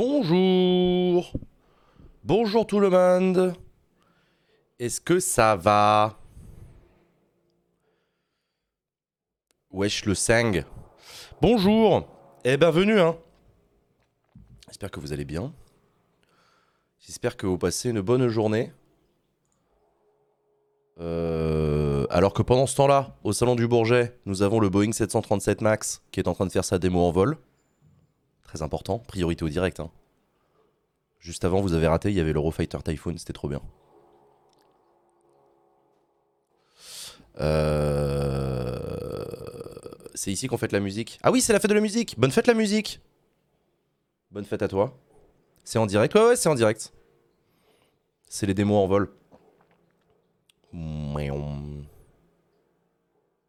Bonjour Bonjour tout le monde Est-ce que ça va? Wesh le sang Bonjour et bienvenue hein J'espère que vous allez bien. J'espère que vous passez une bonne journée. Euh, alors que pendant ce temps-là, au salon du Bourget, nous avons le Boeing 737 MAX qui est en train de faire sa démo en vol. Très important, priorité au direct. hein. Juste avant, vous avez raté, il y avait l'Eurofighter Typhoon, c'était trop bien. Euh, C'est ici qu'on fête la musique. Ah oui, c'est la fête de la musique. Bonne fête la musique. Bonne fête à toi. C'est en direct Ouais, ouais, c'est en direct. C'est les démos en vol.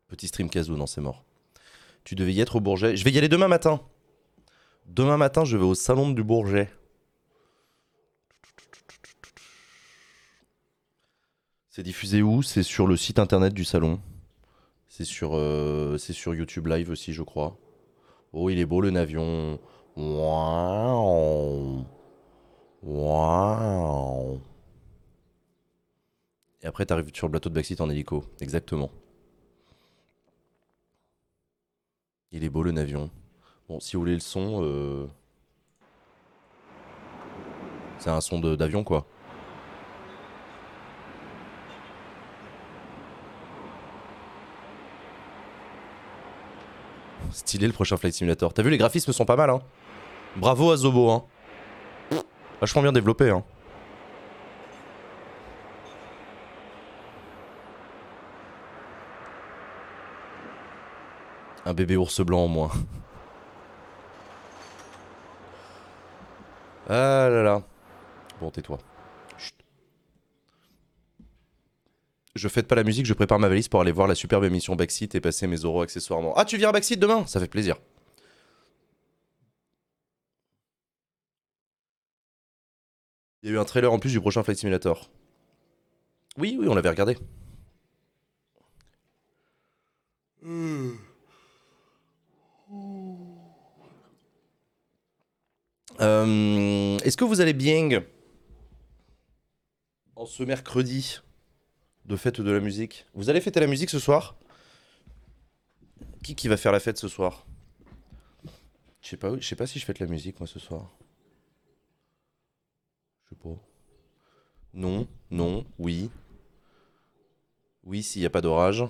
Petit stream casou, non, c'est mort. Tu devais y être au Bourget. Je vais y aller demain matin. Demain matin, je vais au salon du Bourget. C'est diffusé où? C'est sur le site internet du salon. C'est sur, euh, sur YouTube Live aussi, je crois. Oh, il est beau le navion. Waouh. Waouh. Et après, t'arrives sur le plateau de Backseat en hélico. Exactement. Il est beau le navion. Bon, si vous voulez le son, euh, c'est un son d'avion quoi. Stylé le prochain Flight Simulator. T'as vu, les graphismes sont pas mal, hein. Bravo à Zobo, hein. Vachement bien développé, hein. Un bébé ours blanc en moins. Ah là là. Bon, tais-toi. Je fête pas la musique, je prépare ma valise pour aller voir la superbe émission Backseat et passer mes euros accessoirement. Ah, tu viens à Backseat demain? Ça fait plaisir. Il y a eu un trailer en plus du prochain Flight Simulator. Oui, oui, on l'avait regardé. Euh, Est-ce que vous allez bien en ce mercredi de fête de la musique? Vous allez fêter la musique ce soir? Qui qui va faire la fête ce soir? Je sais pas, sais pas si je fête la musique moi ce soir. Je sais pas. Non, non, oui. Oui, s'il n'y a pas d'orage.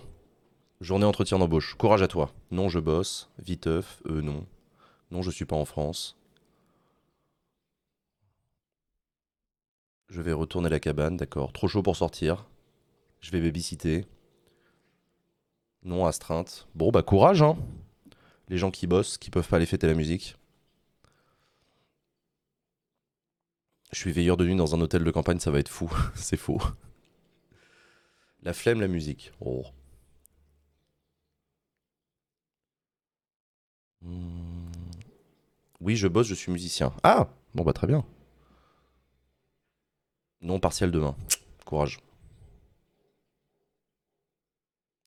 Journée entretien d'embauche. Courage à toi. Non, je bosse. Viteuf. Euh, non. Non, je suis pas en France. Je vais retourner la cabane, d'accord. Trop chaud pour sortir. Je vais babysitter. Non, astreinte. Bon, bah courage, hein. Les gens qui bossent, qui peuvent pas aller fêter la musique. Je suis veilleur de nuit dans un hôtel de campagne, ça va être fou. C'est faux. La flemme, la musique. Oh. Hmm. Oui, je bosse, je suis musicien. Ah Bon, bah très bien. Non, partiel demain. Courage.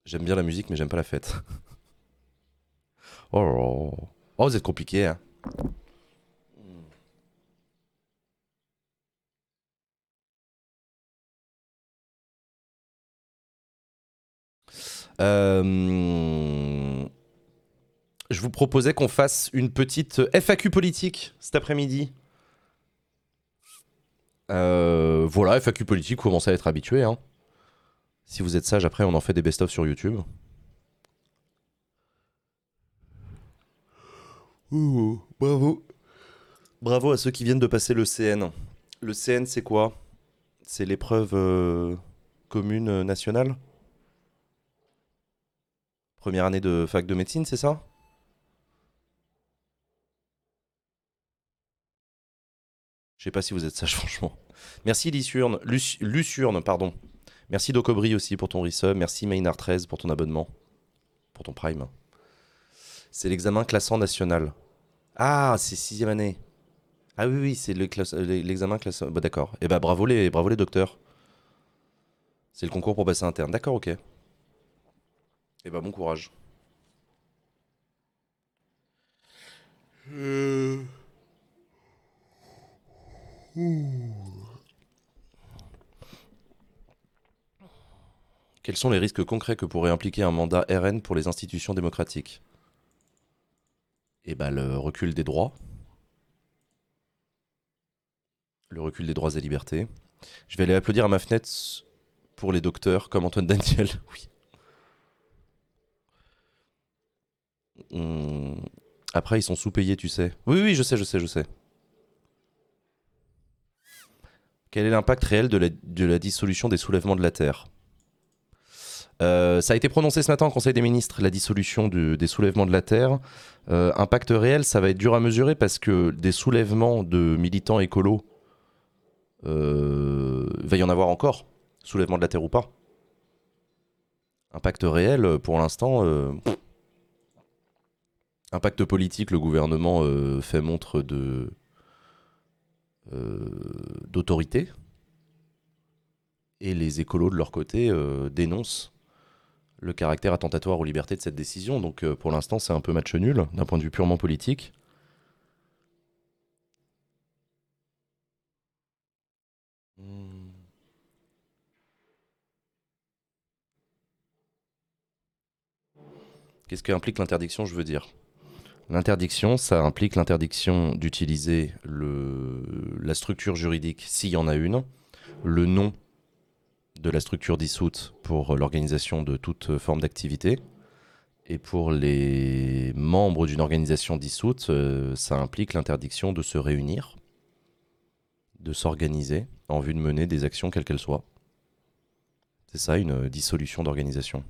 J'aime bien la musique, mais j'aime pas la fête. oh, oh, vous êtes compliqué, hein. Euh, Je vous proposais qu'on fasse une petite FAQ politique cet après-midi. Euh, voilà, FAQ politique, commencez à être habitué. Hein. Si vous êtes sage, après, on en fait des best-of sur YouTube. Bravo. Bravo à ceux qui viennent de passer le CN. Le CN, c'est quoi? C'est l'épreuve euh, commune euh, nationale? Première année de fac de médecine, c'est ça? Je sais pas si vous êtes sage, franchement. Merci Luciurne, pardon. Merci Docobri aussi pour ton resub. Merci Maynard13 pour ton abonnement. Pour ton prime. C'est l'examen classant national. Ah, c'est sixième année. Ah oui, oui, c'est euh, l'examen classant. Bah, d'accord. Eh bah, bravo les, bravo les docteurs. C'est le concours pour passer interne. D'accord, ok. Eh bah, bon courage. Quels sont les risques concrets que pourrait impliquer un mandat RN pour les institutions démocratiques? Eh ben, le recul des droits. Le recul des droits et libertés. Je vais aller applaudir à ma fenêtre pour les docteurs comme Antoine Daniel. Oui. Après, ils sont sous-payés, tu sais. Oui, oui, je sais, je sais, je sais. Quel est l'impact réel de la dissolution des soulèvements de la Terre? Euh, Ça a été prononcé ce matin au Conseil des ministres, la dissolution des soulèvements de la Terre. Euh, impact réel, ça va être dur à mesurer parce que des soulèvements de militants écolos, euh, va y en avoir encore, soulèvement de la Terre ou pas. Impact réel, pour l'instant, euh, impact politique, le gouvernement euh, fait montre de euh, d'autorité et les écolos de leur côté euh, dénoncent le caractère attentatoire aux libertés de cette décision. Donc euh, pour l'instant, c'est un peu match nul d'un point de vue purement politique. Qu'est-ce qu'implique l'interdiction, je veux dire? L'interdiction, ça implique l'interdiction d'utiliser la structure juridique s'il y en a une, le nom de la structure dissoute pour l'organisation de toute forme d'activité. Et pour les membres d'une organisation dissoute, euh, ça implique l'interdiction de se réunir, de s'organiser en vue de mener des actions quelles qu'elles soient. C'est ça une dissolution d'organisation.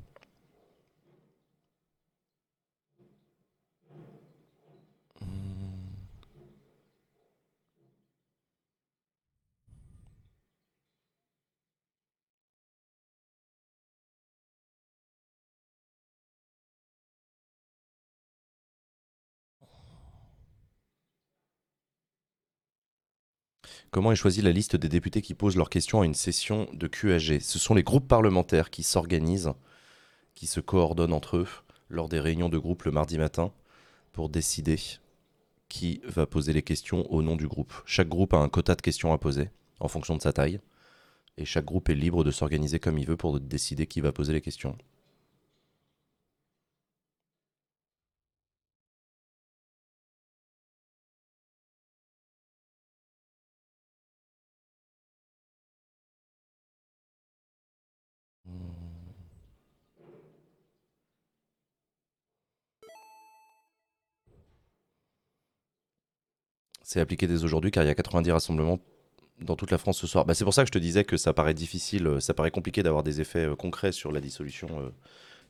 Comment est choisie la liste des députés qui posent leurs questions à une session de QAG Ce sont les groupes parlementaires qui s'organisent, qui se coordonnent entre eux lors des réunions de groupe le mardi matin pour décider qui va poser les questions au nom du groupe. Chaque groupe a un quota de questions à poser en fonction de sa taille et chaque groupe est libre de s'organiser comme il veut pour décider qui va poser les questions. C'est appliqué dès aujourd'hui car il y a 90 rassemblements dans toute la France ce soir. Bah, c'est pour ça que je te disais que ça paraît difficile, euh, ça paraît compliqué d'avoir des effets euh, concrets sur la dissolution euh,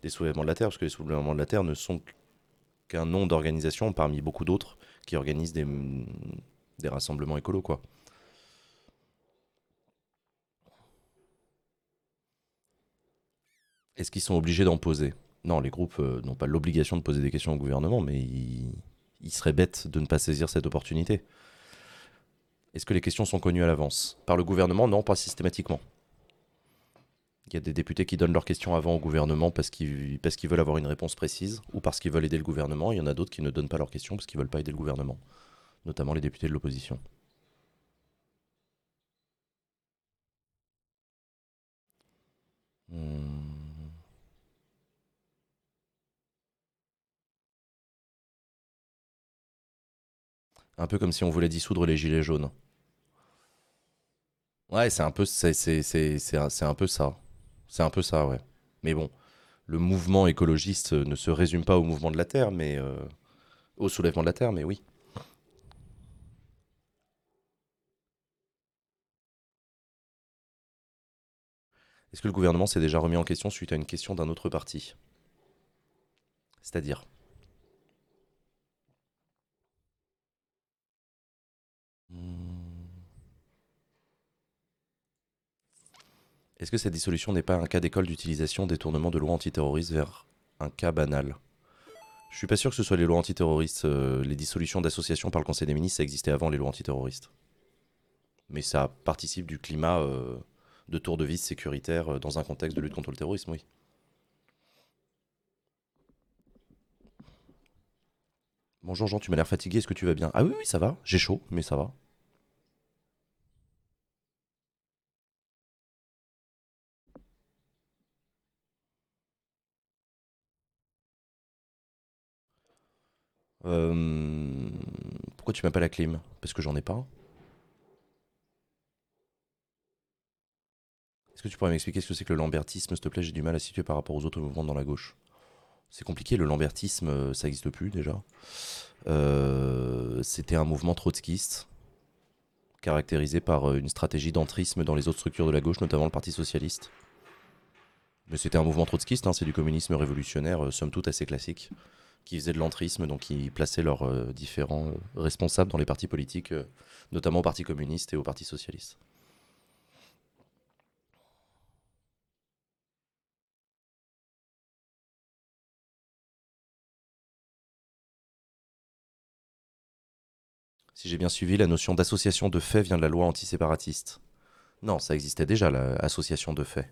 des soulèvements de la Terre, parce que les soulèvements de la Terre ne sont qu'un nom d'organisation parmi beaucoup d'autres qui organisent des, des rassemblements écolos, quoi. Est-ce qu'ils sont obligés d'en poser? Non, les groupes n'ont pas l'obligation de poser des questions au gouvernement, mais ils, ils seraient bêtes de ne pas saisir cette opportunité. Est-ce que les questions sont connues à l'avance? Par le gouvernement, non, pas systématiquement. Il y a des députés qui donnent leurs questions avant au gouvernement parce qu'ils parce qu'ils veulent avoir une réponse précise ou parce qu'ils veulent aider le gouvernement. Il y en a d'autres qui ne donnent pas leurs questions parce qu'ils veulent pas aider le gouvernement, notamment les députés de l'opposition. Hmm. Un peu comme si on voulait dissoudre les gilets jaunes. Ouais, c'est un peu, ça. C'est un peu ça, ouais. Mais bon, le mouvement écologiste euh, ne se résume pas au mouvement de la Terre, mais euh, au soulèvement de la Terre, mais oui. Est-ce que le gouvernement s'est déjà remis en question suite à une question d'un autre parti? C'est-à-dire? Est-ce que cette dissolution n'est pas un cas d'école d'utilisation détournement de lois antiterroristes vers un cas banal? Je suis pas sûr que ce soit les lois antiterroristes. euh, les dissolutions d'associations par le Conseil des ministres, ça existait avant les lois antiterroristes. Mais ça participe du climat euh, de tour de vis sécuritaire euh, dans un contexte de lutte contre le terrorisme, oui. Bonjour Jean, tu m'as l'air fatigué, est-ce que tu vas bien? Ah oui, oui, ça va, j'ai chaud, mais ça va. Euh, Pourquoi tu mets pas la clim Parce que j'en ai pas. Est-ce que tu pourrais m'expliquer ce que c'est que le lambertisme, s'il te plaît? J'ai du mal à situer par rapport aux autres mouvements dans la gauche. C'est compliqué, le lambertisme, euh, ça n'existe plus déjà. Euh, C'était un mouvement trotskiste, caractérisé par une stratégie d'entrisme dans les autres structures de la gauche, notamment le Parti Socialiste. Mais c'était un mouvement trotskiste, hein, c'est du communisme révolutionnaire, somme toute assez classique, qui faisait de l'entrisme, donc qui plaçait leurs euh, différents euh, responsables dans les partis politiques, euh, notamment au Parti communiste et au Parti socialiste. Si j'ai bien suivi, la notion d'association de faits vient de la loi antiséparatiste. Non, ça existait déjà, l'association de faits.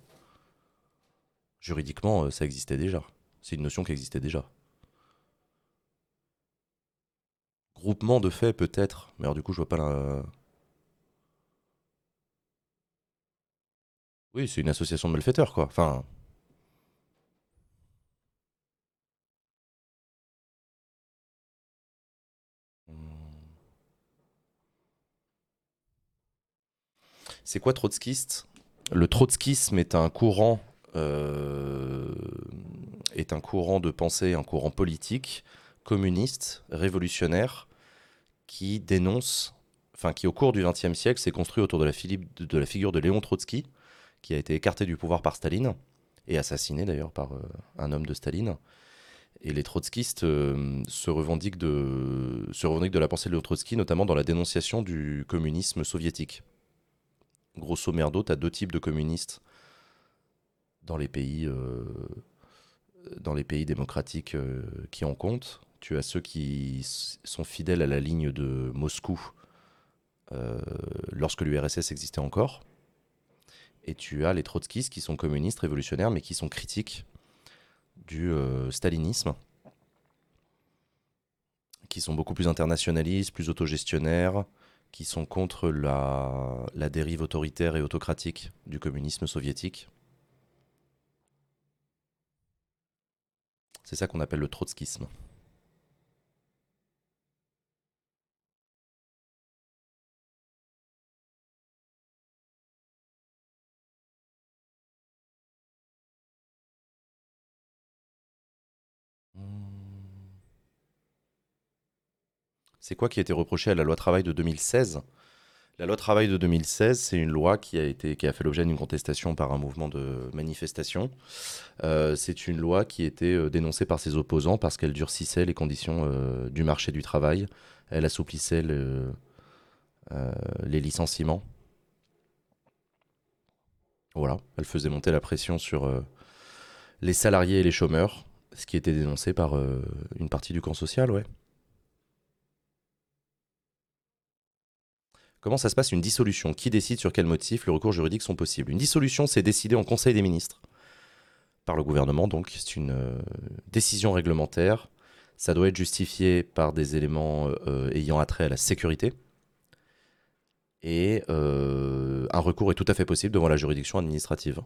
Juridiquement, ça existait déjà. C'est une notion qui existait déjà. Groupement de faits, peut-être. Mais alors, du coup, je vois pas la. Oui, c'est une association de malfaiteurs, quoi. Enfin. C'est quoi trotskiste? Le trotskisme est un courant. euh, est un courant de pensée, un courant politique, communiste, révolutionnaire, qui dénonce, enfin qui au cours du XXe siècle s'est construit autour de la, figure de Léon Trotsky, qui a été écarté du pouvoir par Staline, et assassiné d'ailleurs par euh, un homme de Staline. Et les trotskistes euh, se, revendiquent de, la pensée de Léon Trotsky, notamment dans la dénonciation du communisme soviétique. Grosso merdo, tu as deux types de communistes dans les pays, euh, démocratiques qui en comptent. Tu as ceux qui sont fidèles à la ligne de Moscou euh, lorsque l'URSS existait encore. Et tu as les trotskistes qui sont communistes, révolutionnaires, mais qui sont critiques du euh, stalinisme, qui sont beaucoup plus internationalistes, plus autogestionnaires, qui sont contre la dérive autoritaire et autocratique du communisme soviétique. C'est ça qu'on appelle le trotskisme. C'est quoi qui a été reproché à la loi travail de 2016 La loi travail de 2016, c'est une loi qui a, été, qui a fait l'objet d'une contestation par un mouvement de manifestation. Euh, c'est une loi qui était euh, dénoncée par ses opposants parce qu'elle durcissait les conditions euh, du marché du travail, elle assouplissait le- les licenciements. Voilà, elle faisait monter la pression sur les salariés et les chômeurs, ce qui était dénoncé par une partie du camp social, ouais. Comment ça se passe une dissolution? Qui décide sur quel motif les recours juridiques sont possibles? Une dissolution, c'est décidé en Conseil des ministres par le gouvernement, donc c'est une euh, décision réglementaire. Ça doit être justifié par des éléments euh, ayant attrait à la sécurité. Et euh, un recours est tout à fait possible devant la juridiction administrative.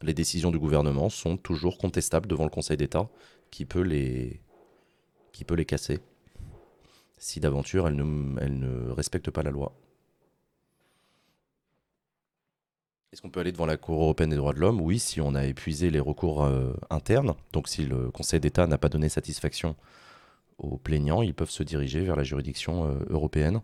Les décisions du gouvernement sont toujours contestables devant le Conseil d'État qui peut les, qui peut les casser si d'aventure elles ne, elles ne respectent pas la loi. Est-ce qu'on peut aller devant la Cour européenne des droits de l'homme? Oui, si on a épuisé les recours euh, internes. Donc si le Conseil d'État n'a pas donné satisfaction aux plaignants, ils peuvent se diriger vers la juridiction euh, européenne.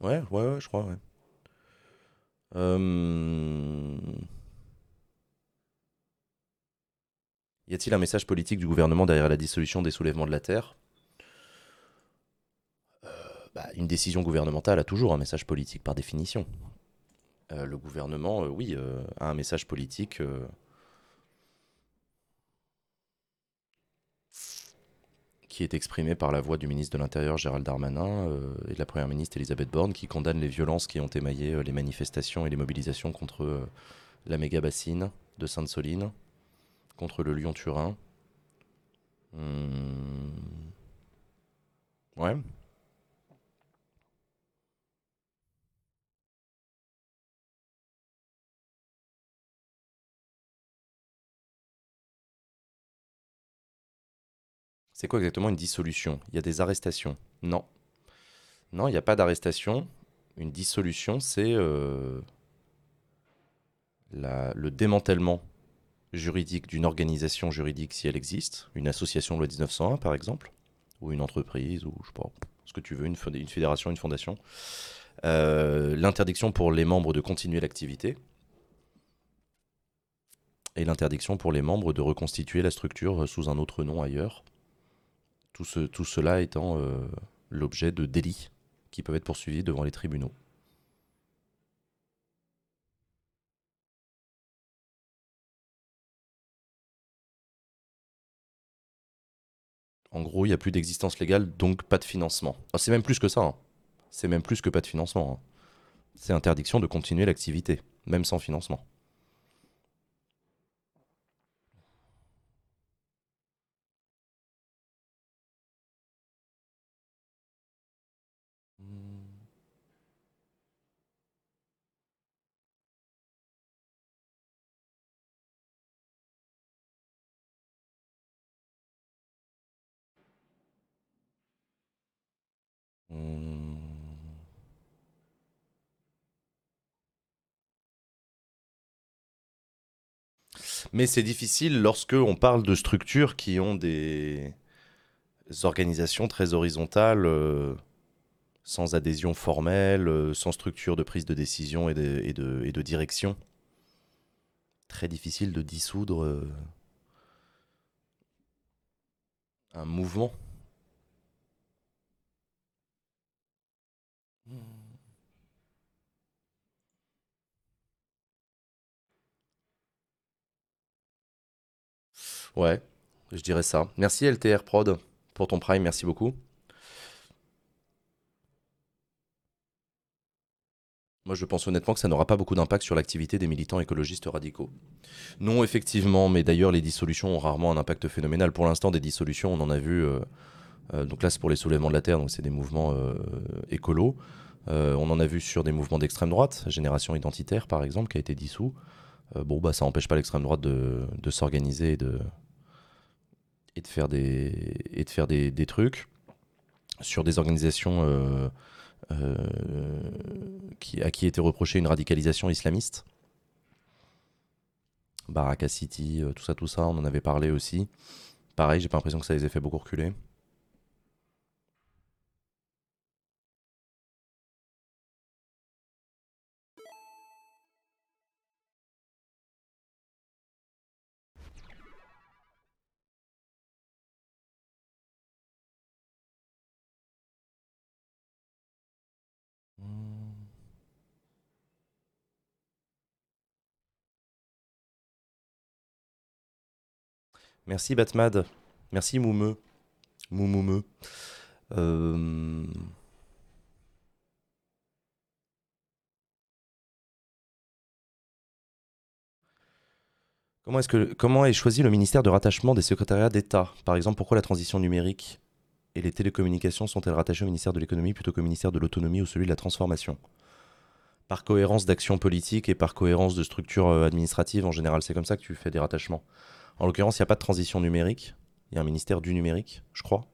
Ouais, ouais, ouais, je crois. Euh, Y a-t-il un message politique du gouvernement derrière la dissolution des soulèvements de la Terre? Bah, Une décision gouvernementale a toujours un message politique par définition. Euh, le gouvernement, euh, oui, euh, a un message politique euh, qui est exprimé par la voix du ministre de l'Intérieur Gérald Darmanin euh, et de la Première ministre Elisabeth Borne qui condamne les violences qui ont émaillé euh, les manifestations et les mobilisations contre euh, la méga bassine de Sainte-Soline contre le Lyon-Turin. Hmm. Ouais. C'est quoi exactement une dissolution? Il y a des arrestations Non. Non, il n'y a pas d'arrestation. Une dissolution, c'est euh, le démantèlement juridique d'une organisation juridique si elle existe, une association loi 1901 par exemple, ou une entreprise, ou je sais pas, ce que tu veux, une, fédération, une fondation. Euh, l'interdiction pour les membres de continuer l'activité et l'interdiction pour les membres de reconstituer la structure sous un autre nom ailleurs. Tout, ce, tout cela étant euh, l'objet de délits qui peuvent être poursuivis devant les tribunaux. En gros, il n'y a plus d'existence légale, donc pas de financement. Ah, c'est même plus que ça. Hein. C'est même plus que pas de financement. Hein. C'est interdiction de continuer l'activité, même sans financement. Hmm. Mais c'est difficile lorsque on parle de structures qui ont des organisations très horizontales, euh, sans adhésion formelle, euh, sans structure de prise de décision et de, direction. Très difficile de dissoudre euh, un mouvement. Ouais, je dirais ça. Merci LTR Prod pour ton prime, merci beaucoup. Moi, je pense honnêtement que ça n'aura pas beaucoup d'impact sur l'activité des militants écologistes radicaux. Non, effectivement, mais d'ailleurs, les dissolutions ont rarement un impact phénoménal. Pour l'instant, des dissolutions, on en a vu. Euh, euh, donc là, c'est pour les soulèvements de la terre, donc c'est des mouvements euh, écolos. on en a vu sur des mouvements d'extrême droite, Génération Identitaire par exemple, qui a été dissous. Bon, bah, ça n'empêche pas l'extrême droite de, s'organiser et de, faire des, trucs sur des organisations euh, euh, qui, à qui était reproché une radicalisation islamiste. Baraka City, euh, tout ça, tout ça, on en avait parlé aussi. Pareil, j'ai pas l'impression que ça les ait fait beaucoup reculer. Merci Batmad. Merci Moumeu. Moumoumeu. Euh, comment, est-ce que, comment est choisi le ministère de rattachement des secrétariats d'État? Par exemple, pourquoi la transition numérique et les télécommunications sont-elles rattachées au ministère de l'économie plutôt qu'au ministère de l'autonomie ou celui de la transformation? Par cohérence d'action politique et par cohérence de structure euh, administrative en général, c'est comme ça que tu fais des rattachements. En l'occurrence, il n'y a pas de transition numérique. Il y a un ministère du numérique, je crois.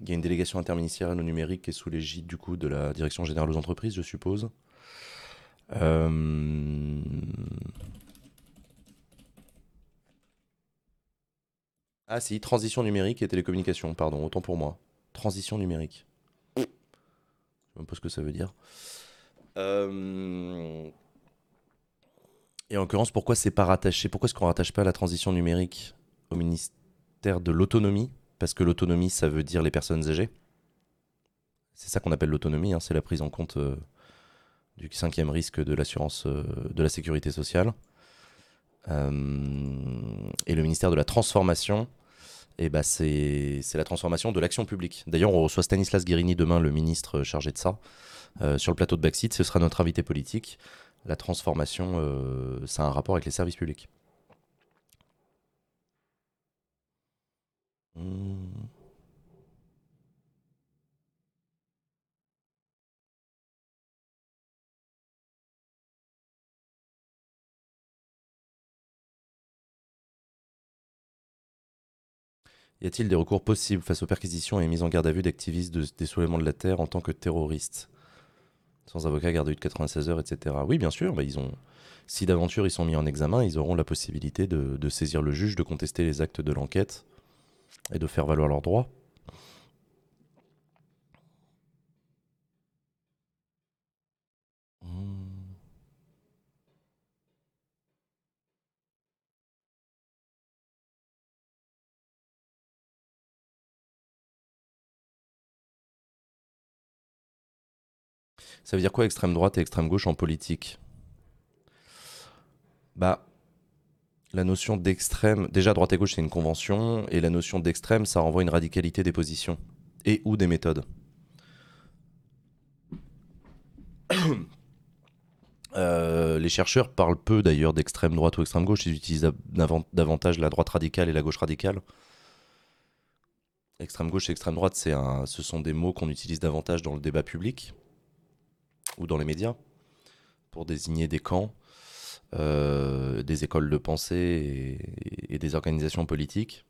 Il y a une délégation interministérielle au numérique qui est sous l'égide du coup de la Direction générale aux entreprises, je suppose. Euh, ah si, transition numérique et télécommunication, pardon, autant pour moi. Transition numérique même pas ce que ça veut dire. Euh, et en l'occurrence, pourquoi c'est pas rattaché Pourquoi est-ce qu'on rattache pas la transition numérique au ministère de l'autonomie? Parce que l'autonomie, ça veut dire les personnes âgées. C'est ça qu'on appelle l'autonomie, hein, c'est la prise en compte euh, du cinquième risque de l'assurance euh, de la sécurité sociale. et le ministère de la transformation, bah c'est c'est la transformation de l'action publique. D'ailleurs, on reçoit Stanislas Guérini demain, le ministre chargé de ça, euh, sur le plateau de Backseat. Ce sera notre invité politique. La transformation, euh, ça a un rapport avec les services publics. Hmm. Y a-t-il des recours possibles face aux perquisitions et mises en garde à vue d'activistes de désolement de la Terre en tant que terroristes? Sans avocat, garde à vue de 96 heures, etc. Oui, bien sûr. Bah, ils ont... Si d'aventure ils sont mis en examen, ils auront la possibilité de saisir le juge, de contester les actes de l'enquête et de faire valoir leurs droits. Ça veut dire quoi extrême droite et extrême gauche en politique? Bah, la notion d'extrême, déjà droite et gauche c'est une convention, et la notion d'extrême ça renvoie une radicalité des positions et ou des méthodes. Euh, les chercheurs parlent peu d'ailleurs d'extrême droite ou extrême gauche, ils utilisent davantage la droite radicale et la gauche radicale. Extrême gauche et extrême droite, ce sont des mots qu'on utilise davantage dans le débat public ou dans les médias pour désigner des camps, euh, des écoles de pensée et, et des organisations politiques.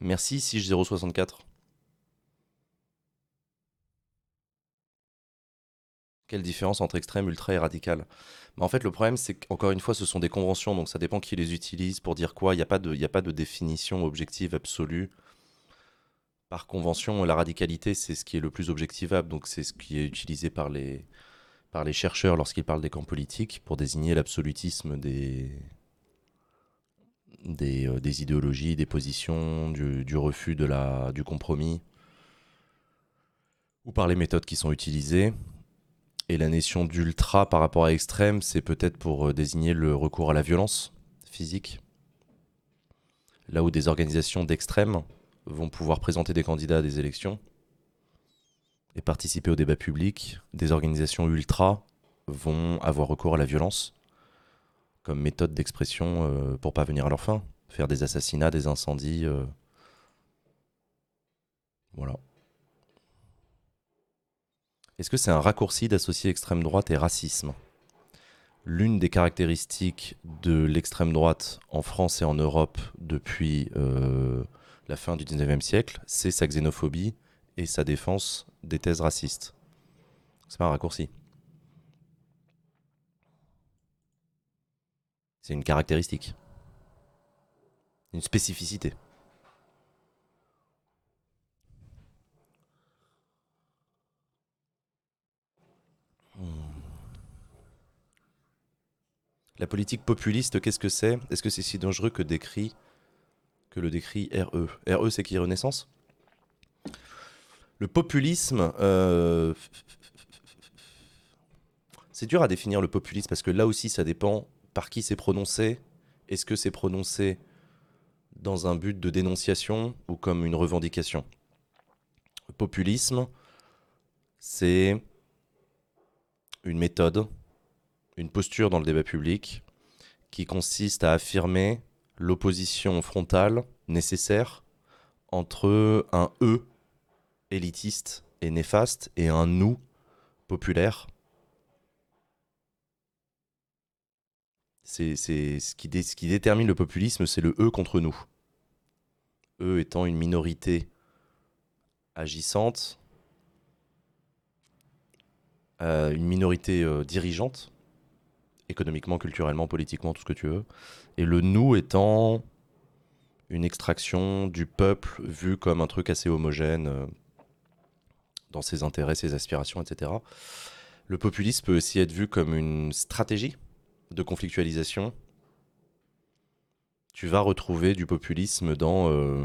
Merci Sige064. Quelle différence entre extrême, ultra et radical? Mais En fait, le problème, c'est qu'encore une fois, ce sont des conventions, donc ça dépend qui les utilise pour dire quoi. Il n'y a, pas de- définition objective absolue. Par convention, la radicalité, c'est ce qui est le plus objectivable, donc c'est ce qui est utilisé par les, chercheurs lorsqu'ils parlent des camps politiques pour désigner l'absolutisme des, euh, idéologies, des positions, du, refus du compromis, ou par les méthodes qui sont utilisées. Et la notion d'ultra par rapport à extrême, c'est peut-être pour euh, désigner le recours à la violence physique. Là où des organisations d'extrême vont pouvoir présenter des candidats à des élections et participer au débat public, des organisations ultra vont avoir recours à la violence comme méthode d'expression euh, pour parvenir à leur fin. Faire des assassinats, des incendies. euh, Voilà. Est-ce que c'est un raccourci d'associer extrême droite et racisme? L'une des caractéristiques de l'extrême droite en France et en Europe depuis euh, la fin du 19e siècle, c'est sa xénophobie et sa défense des thèses racistes. C'est pas un raccourci. C'est une caractéristique. Une spécificité. La politique populiste, qu'est-ce que c'est? Est-ce que c'est si dangereux que décrit que le décrit RE RE, c'est qui? Renaissance? Le populisme, euh, c'est dur à définir le populisme parce que là aussi, ça dépend par qui c'est prononcé. Est-ce que c'est prononcé dans un but de dénonciation ou comme une revendication? Le populisme, c'est une méthode une posture dans le débat public qui consiste à affirmer l'opposition frontale nécessaire entre un eux élitiste et néfaste et un nous populaire. C'est ce, qui détermine le populisme, c'est le eux contre nous. Eux étant une minorité agissante, euh, une minorité euh, dirigeante, économiquement, culturellement, politiquement, tout ce que tu veux. Et le nous étant une extraction du peuple vu comme un truc assez homogène euh, dans ses intérêts, ses aspirations, etc. Le populisme peut aussi être vu comme une stratégie de conflictualisation. Tu vas retrouver du populisme dans, euh,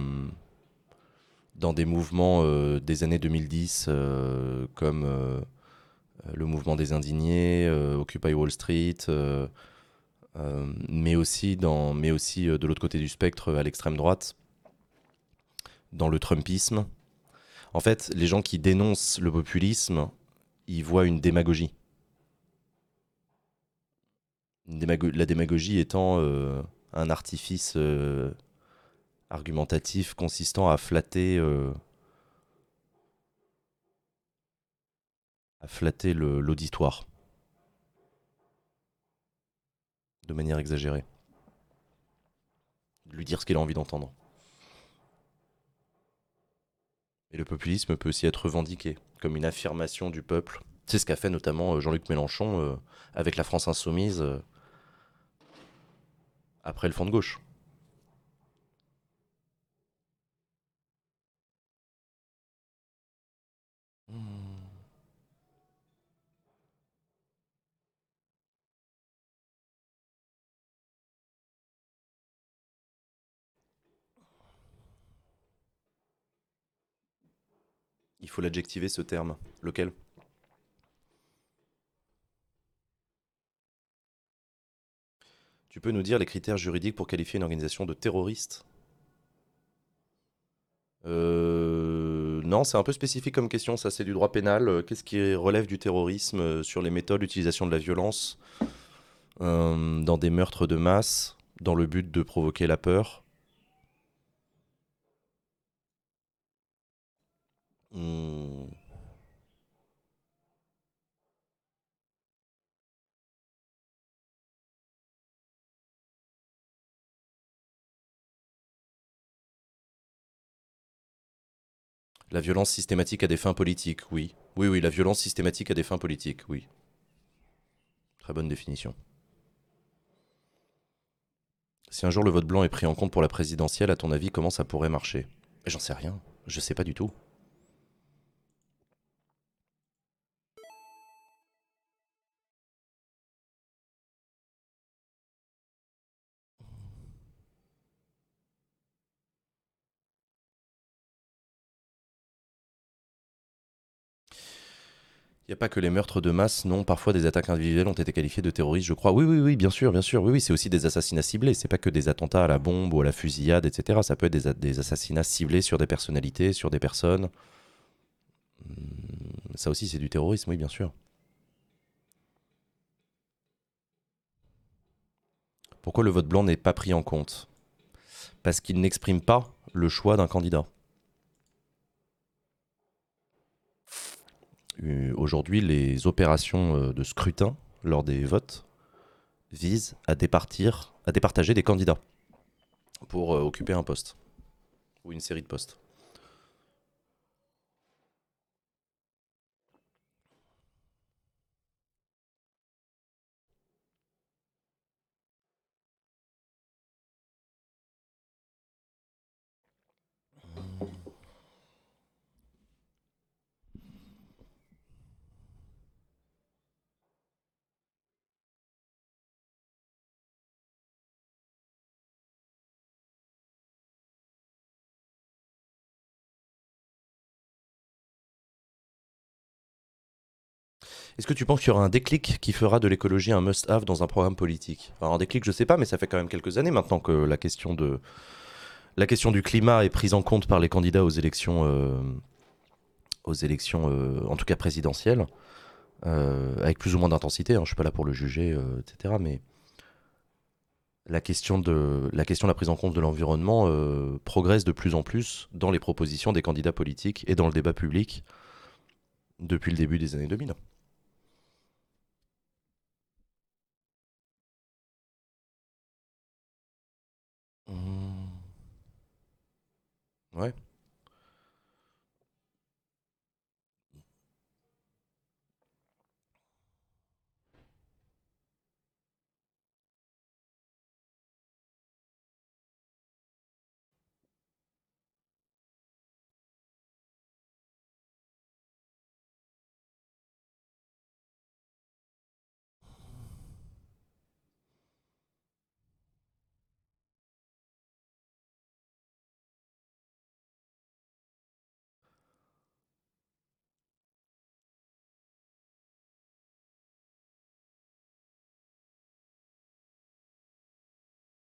dans des mouvements euh, des années 2010 euh, comme le mouvement des indignés, euh, Occupy Wall Street, euh, euh, mais aussi, dans, mais aussi euh, de l'autre côté du spectre à l'extrême droite, dans le Trumpisme. En fait, les gens qui dénoncent le populisme, ils voient une démagogie. La démagogie étant euh, un artifice euh, argumentatif consistant à flatter, euh, à flatter l'auditoire de manière exagérée. De lui dire ce qu'il a envie d'entendre. Et le populisme peut aussi être revendiqué comme une affirmation du peuple. C'est ce qu'a fait notamment euh, Jean-Luc Mélenchon euh, avec la France insoumise euh, après le Front de gauche. Hmm. Il faut l'adjectiver ce terme. Lequel? Tu peux nous dire les critères juridiques pour qualifier une organisation de terroriste? Euh, non, c'est un peu spécifique comme question, ça c'est du droit pénal. Qu'est-ce qui relève du terrorisme euh, sur les méthodes d'utilisation de la violence? Euh, dans des meurtres de masse, dans le but de provoquer la peur Hmm, La violence systématique à des fins politiques, oui. Oui, oui, la violence systématique à des fins politiques, oui. Très bonne définition. Si un jour le vote blanc est pris en compte pour la présidentielle, à ton avis, comment ça pourrait marcher? J'en sais rien. Je sais pas du tout. Il n'y a pas que les meurtres de masse, non. Parfois, des attaques individuelles ont été qualifiées de terroristes, je crois. Oui, oui, oui, bien sûr, bien sûr. Oui, oui, c'est aussi des assassinats ciblés. C'est pas que des attentats à la bombe ou à la fusillade, etc. Ça peut être des, assassinats ciblés sur des personnalités, sur des personnes. Hmm, Ça aussi, c'est du terrorisme, oui, bien sûr. Pourquoi le vote blanc n'est pas pris en compte? Parce qu'il n'exprime pas le choix d'un candidat. Aujourd'hui, les opérations euh, de scrutin lors des votes visent à départager des candidats pour euh, occuper un poste ou une série de postes. Est-ce que tu penses qu'il y aura un déclic qui fera de l'écologie un must-have dans un programme politique? Alors un déclic, je sais pas, mais ça fait quand même quelques années maintenant que la question de la question du climat est prise en compte par les candidats aux élections, euh, aux élections, euh, en tout cas présidentielles, euh, avec plus ou moins d'intensité. Hein, je suis pas là pour le juger, etc. Mais la question de la question de la prise en compte de l'environnement progresse de plus en plus dans les propositions des candidats politiques et dans le débat public depuis le début des années 2000. Mmh. Ouais.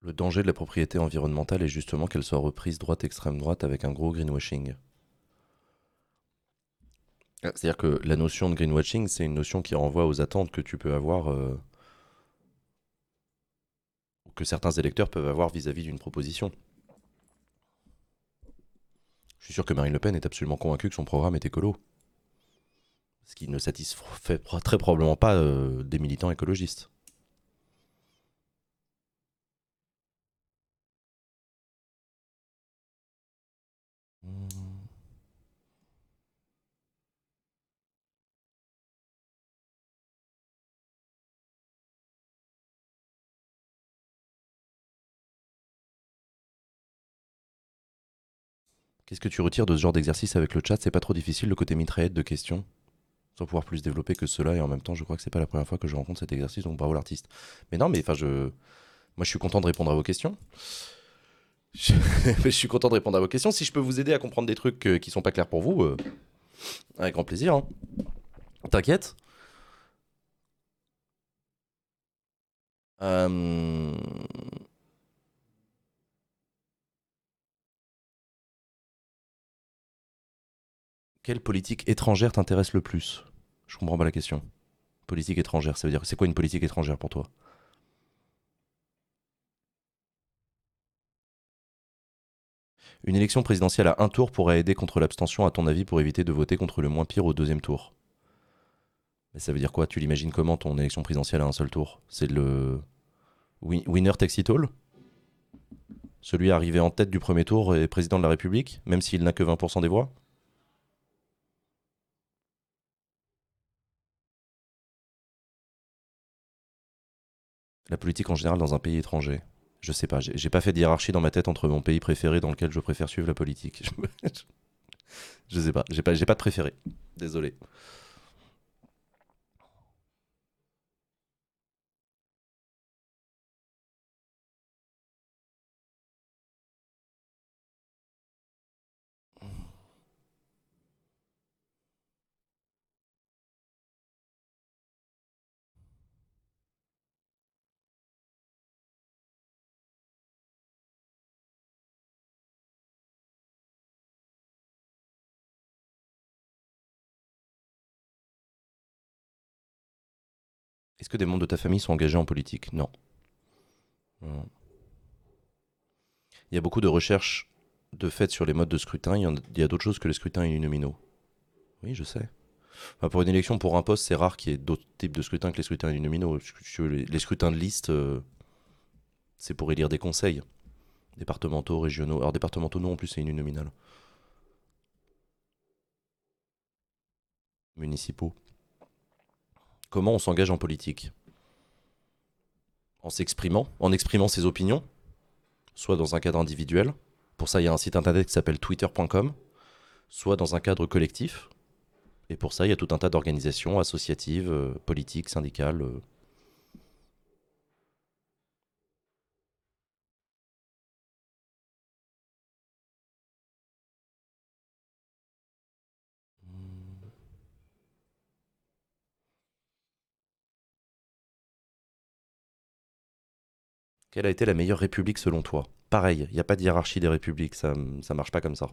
Le danger de la propriété environnementale est justement qu'elle soit reprise droite-extrême droite avec un gros greenwashing. Ah, c'est-à-dire que la notion de greenwashing, c'est une notion qui renvoie aux attentes que tu peux avoir, euh, que certains électeurs peuvent avoir vis-à-vis d'une proposition. Je suis sûr que Marine Le Pen est absolument convaincue que son programme est écolo. Ce qui ne satisfait très probablement pas euh, des militants écologistes. Qu'est-ce que tu retires de ce genre d'exercice avec le chat? C'est pas trop difficile le côté mitraillette de questions sans pouvoir plus développer que cela et en même temps je crois que c'est pas la première fois que je rencontre cet exercice donc bravo l'artiste. Mais non mais enfin je moi je suis content de répondre à vos questions. Je... suis content de répondre à vos questions. Si je peux vous aider à comprendre des trucs euh, qui sont pas clairs pour vous, euh, avec grand plaisir. Hein. T'inquiète. Euh... Quelle politique étrangère t'intéresse le plus? Je comprends pas la question. Politique étrangère, ça veut dire c'est quoi une politique étrangère pour toi? Une élection présidentielle à un tour pourrait aider contre l'abstention, à ton avis, pour éviter de voter contre le moins pire au deuxième tour? Mais ça veut dire quoi? Tu l'imagines comment ton élection présidentielle à un seul tour? C'est le winner takes it all? Celui arrivé en tête du premier tour est président de la République, même s'il n'a que 20% des voix? La politique en général dans un pays étranger. Je sais pas, j'ai pas fait de hiérarchie dans ma tête entre mon pays préféré dans lequel je préfère suivre la politique. je sais pas, j'ai pas, pas de préféré. Désolé. Que des membres de ta famille sont engagés en politique Non. Il y a beaucoup de recherches de fait sur les modes de scrutin. Il y a, d'autres choses que les scrutins uninominaux. Oui, je sais. pour une élection, pour un poste, c'est rare qu'il y ait d'autres types de scrutins que les scrutins uninominaux. Les, scrutins de liste, euh, c'est pour élire des conseils. Départementaux, régionaux. Alors, départementaux, non, en plus, c'est uninominal. Municipaux. Comment on s'engage en politique En s'exprimant, en exprimant ses opinions, soit dans un cadre individuel. Pour ça, il y a un site internet qui s'appelle twitter.com, soit dans un cadre collectif. Et pour ça, il y a tout un tas d'organisations associatives, euh, politiques, syndicales. Euh. Quelle a été la meilleure république selon toi? Pareil, il n'y a pas de hiérarchie des républiques, ça ne marche pas comme ça.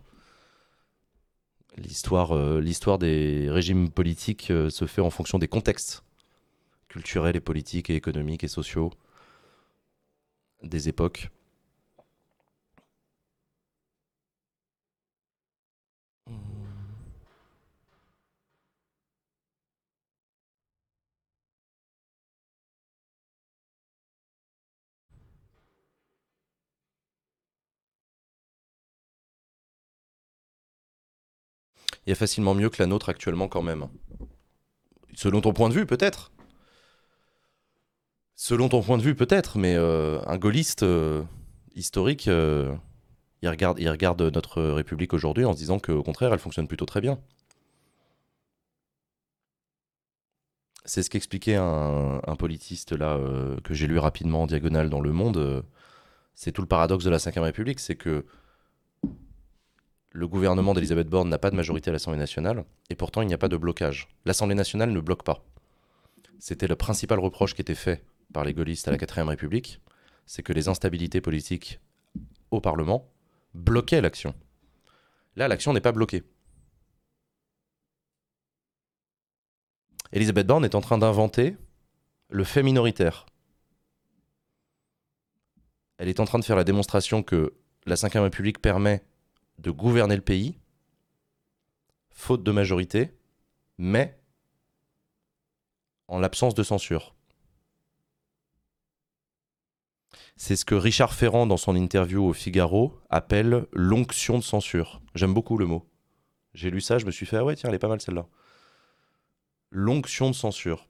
L'histoire euh, des régimes politiques euh, se fait en fonction des contextes culturels et politiques et économiques et sociaux des époques. Il a facilement mieux que la nôtre actuellement quand même. Selon ton point de vue, peut-être. Selon ton point de vue, peut-être, mais euh, un gaulliste euh, historique, euh, il, regarde, il regarde notre République aujourd'hui en se disant qu'au contraire, elle fonctionne plutôt très bien. C'est ce qu'expliquait un, un, politiste là que j'ai lu rapidement en diagonale dans Le Monde. c'est tout le paradoxe de la Ve République, c'est que le gouvernement d'Elisabeth Borne n'a pas de majorité à l'Assemblée nationale, et pourtant il n'y a pas de blocage. L'Assemblée nationale ne bloque pas. C'était le principal reproche qui était fait par les gaullistes à la 4ème République, c'est que les instabilités politiques au Parlement bloquaient l'action. Là, l'action n'est pas bloquée. Elisabeth Borne est en train d'inventer le fait minoritaire. Elle est en train de faire la démonstration que la Ve République permet de gouverner le pays, faute de majorité, mais en l'absence de censure. C'est ce que Richard Ferrand, dans son interview au Figaro, appelle l'onction de censure. J'aime beaucoup le mot. J'ai lu ça, je me suis fait, ah ouais, tiens, elle est pas mal celle-là. L'onction de censure.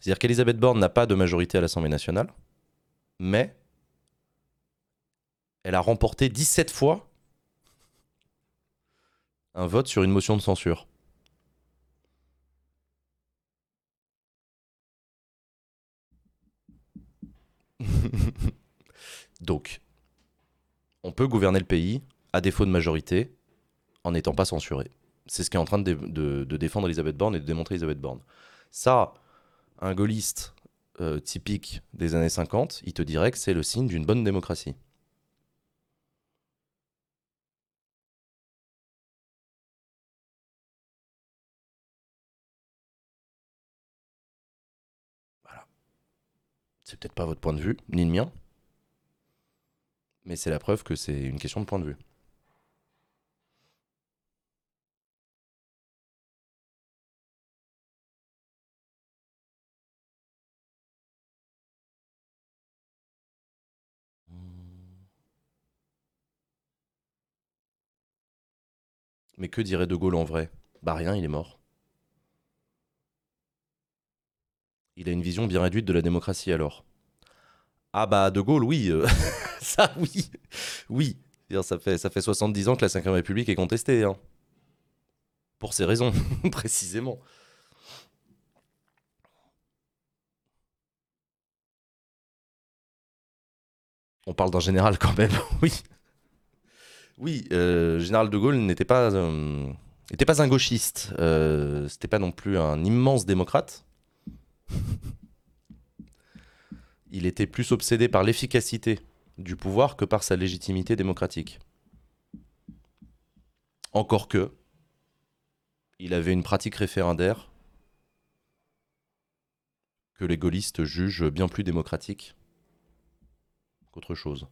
C'est-à-dire qu'Elisabeth Borne n'a pas de majorité à l'Assemblée nationale, mais elle a remporté 17 fois un vote sur une motion de censure. Donc, on peut gouverner le pays à défaut de majorité en n'étant pas censuré. C'est ce qu'est en train de, défendre Elisabeth Borne et de démontrer Elisabeth Borne. Ça, un gaulliste euh, typique des années 50, il te dirait que c'est le signe d'une bonne démocratie. C'est peut-être pas votre point de vue, ni le mien, mais c'est la preuve que c'est une question de point de vue. Mais que dirait De Gaulle en vrai? Bah rien, il est mort. Il a une vision bien réduite de la démocratie alors. Ah bah De Gaulle, oui. Euh, ça, oui. Oui. Ça fait, ça fait 70 ans que la 5 République est contestée. Hein. Pour ces raisons, précisément. On parle d'un général quand même, oui. Oui, euh, général de Gaulle n'était pas, euh, un gauchiste. Euh, C'était pas non plus un immense démocrate. Il était plus obsédé par l'efficacité du pouvoir que par sa légitimité démocratique. Encore que, il avait une pratique référendaire que les gaullistes jugent bien plus démocratique qu'autre chose.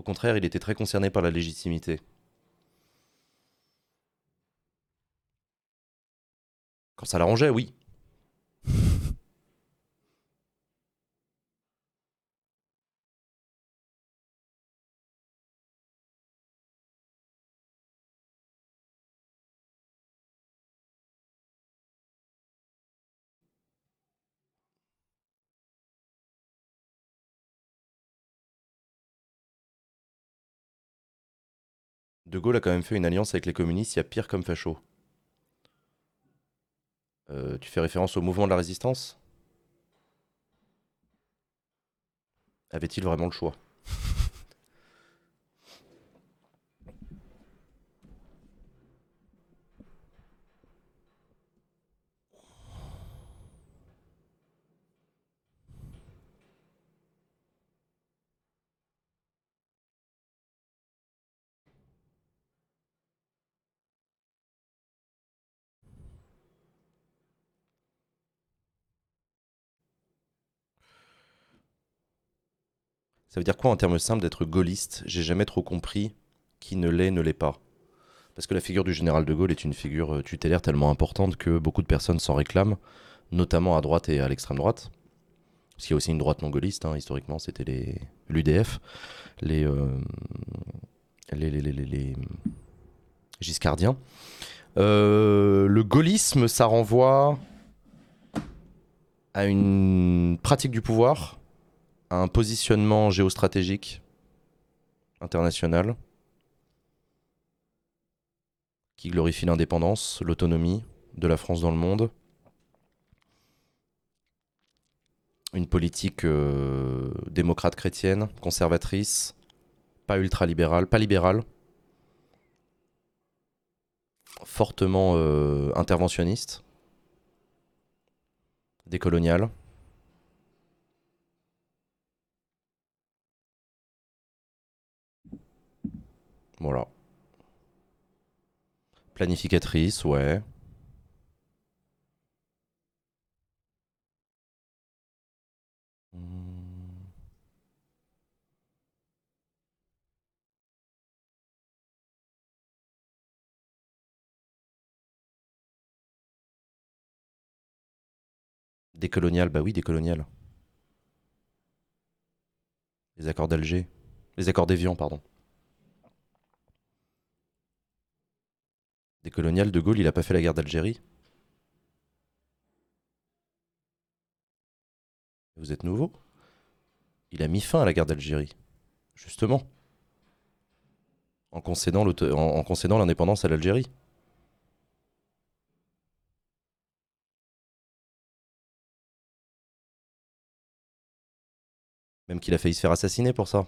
Au contraire, il était très concerné par la légitimité. Quand ça l'arrangeait, oui. De Gaulle a quand même fait une alliance avec les communistes, il y a pire comme facho. Euh, tu fais référence au mouvement de la résistance? Avait-il vraiment le choix? Ça veut dire quoi en termes simples d'être gaulliste? J'ai jamais trop compris qui ne l'est, ne l'est pas. Parce que la figure du général de Gaulle est une figure euh, tutélaire tellement importante que beaucoup de personnes s'en réclament, notamment à droite et à l'extrême droite. Parce qu'il y a aussi une droite non gaulliste, hein, historiquement, c'était les l'UDF, les, euh, les, les, les, les, giscardiens. Euh, le gaullisme, ça renvoie à une pratique du pouvoir un positionnement géostratégique international qui glorifie l'indépendance, l'autonomie de la France dans le monde. Une politique euh, démocrate chrétienne, conservatrice, pas ultralibérale, pas libérale, fortement euh, interventionniste, décoloniale. Voilà. Planificatrice, ouais. Décolonial, bah oui, décolonial. Les accords d'Alger. Les accords d'Évian, pardon. Décolonial, De Gaulle, il a pas fait la guerre d'Algérie? Vous êtes nouveau? Il a mis fin à la guerre d'Algérie. Justement. En concédant l'indépendance à l'Algérie. Même qu'il a failli se faire assassiner pour ça.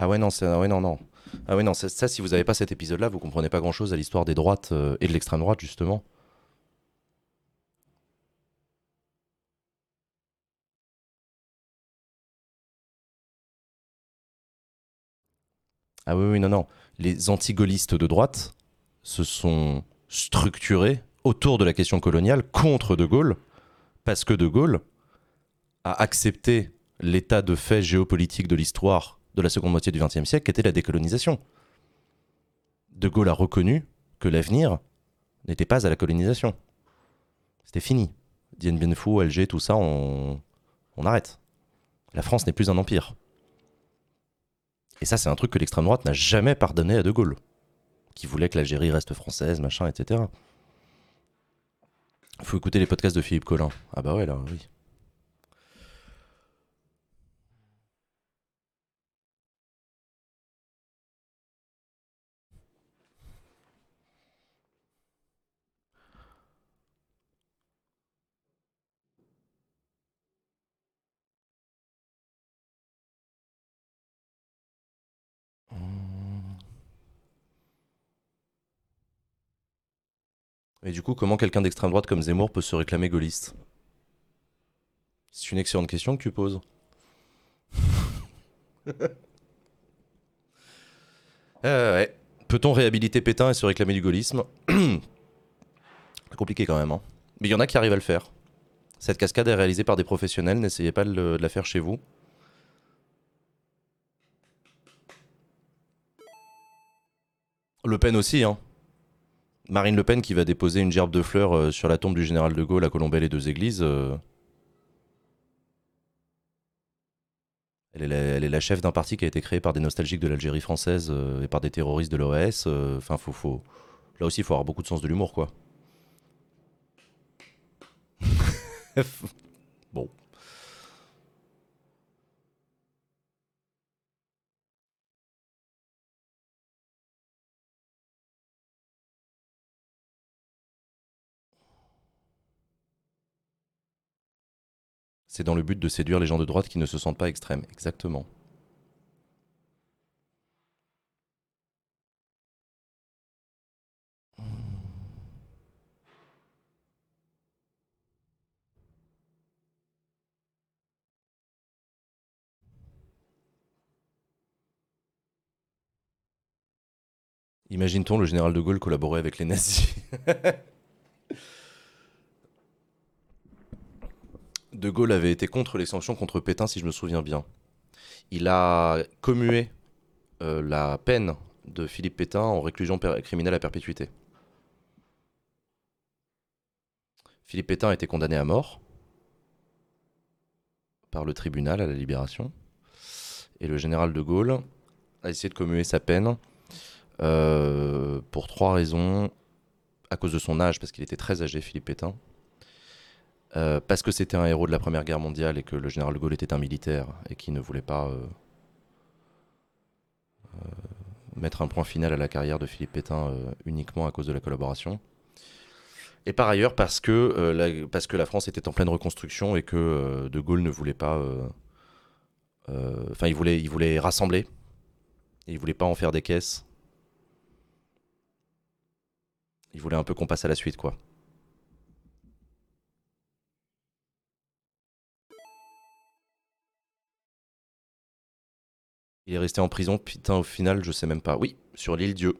Ah ouais, non, ah ouais, non, non. Ah ouais, non, ça, ça, si vous n'avez pas cet épisode-là, vous comprenez pas grand-chose à l'histoire des droites euh, et de l'extrême droite, justement. Ah oui, oui, non, non. Les anti-gaullistes de droite se sont structurés autour de la question coloniale contre De Gaulle, parce que De Gaulle a accepté l'état de fait géopolitique de l'histoire de la seconde moitié du XXe siècle, qui était la décolonisation. De Gaulle a reconnu que l'avenir n'était pas à la colonisation. C'était fini. Dien Bien Phu, Alger, tout ça, on, on arrête. La France n'est plus un empire. Et ça, c'est un truc que l'extrême droite n'a jamais pardonné à De Gaulle, qui voulait que l'Algérie reste française, machin, etc. Faut écouter les podcasts de Philippe Collin. Ah bah ouais, là, oui. Et du coup, comment quelqu'un d'extrême droite comme Zemmour peut se réclamer gaulliste? C'est une excellente question que tu poses. Euh, ouais. Peut-on réhabiliter Pétain et se réclamer du gaullisme? C'est compliqué quand même. hein. Mais il y en a qui arrivent à le faire. Cette cascade est réalisée par des professionnels, n'essayez pas de la faire chez vous. Le Pen aussi, hein. Marine Le Pen qui va déposer une gerbe de fleurs euh, sur la tombe du général de Gaulle à Colombelle et deux églises. euh, Elle est, la, chef d'un parti qui a été créé par des nostalgiques de l'Algérie française euh, et par des terroristes de euh, Enfin, là aussi, il faut avoir beaucoup de sens de l'humour, quoi. bon. C'est dans le but de séduire les gens de droite qui ne se sentent pas extrêmes. Exactement. Imagine-t-on le général de Gaulle collaborer avec les nazis? De Gaulle avait été contre les sanctions contre Pétain, si je me souviens bien. Il a commué euh, la peine de Philippe Pétain en réclusion criminelle à perpétuité. Philippe Pétain a été condamné à mort par le tribunal à la libération. Et le général de Gaulle a essayé de commuer sa peine euh, pour trois raisons. à cause de son âge, parce qu'il était très âgé, Philippe Pétain, euh, parce que c'était un héros de la Première Guerre mondiale et que le général de Gaulle était un militaire et qui ne voulait pas euh, euh, mettre un point final à la carrière de Philippe Pétain uniquement à cause de la collaboration. Et par ailleurs parce que, la, France était en pleine reconstruction et que de Gaulle ne voulait pas... Enfin, il, voulait, il voulait rassembler. Et il voulait pas en faire des caisses. Il voulait un peu qu'on passe à la suite, quoi. Il est resté en prison, putain, au final, je sais même pas. Oui, sur l'île Dieu.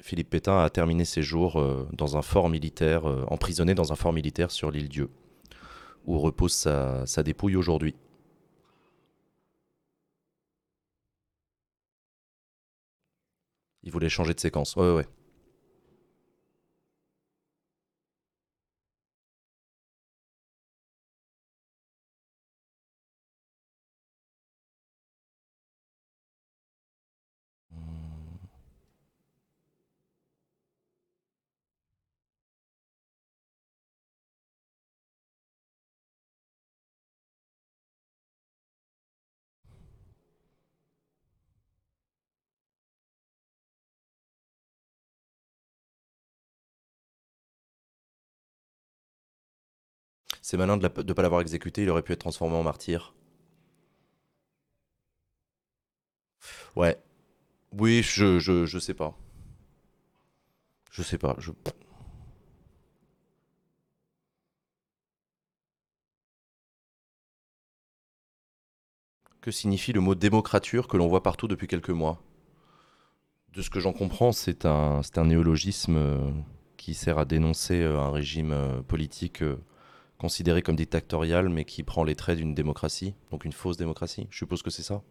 Philippe Pétain a terminé ses jours euh, dans un fort militaire, euh, emprisonné dans un fort militaire sur l'île Dieu, où repose sa, dépouille aujourd'hui. Il voulait changer de séquence. Ouais, ouais. C'est malin de ne pas l'avoir exécuté, il aurait pu être transformé en martyr. Ouais. Oui, je, je, sais pas. Je sais pas. Que signifie le mot démocrature que l'on voit partout depuis quelques mois? De ce que j'en comprends, c'est un, un néologisme euh, qui sert à dénoncer euh, un régime euh, politique considéré comme dictatorial, mais qui prend les traits d'une démocratie, donc une fausse démocratie. Je suppose que c'est ça.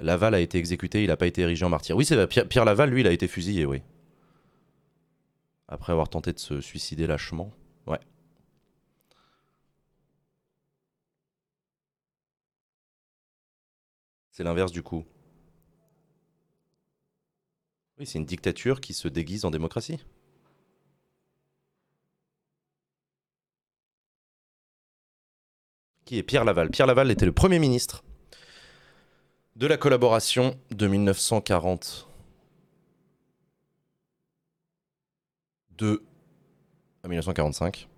Laval a été exécuté, il n'a pas été érigé en martyr. Oui, c'est vrai, Pierre, Laval, lui, il a été fusillé, oui. Après avoir tenté de se suicider lâchement. Ouais. C'est l'inverse du coup. Oui, c'est une dictature qui se déguise en démocratie. Qui est Pierre Laval? Pierre Laval était le Premier ministre de la collaboration de 1940 à 1945.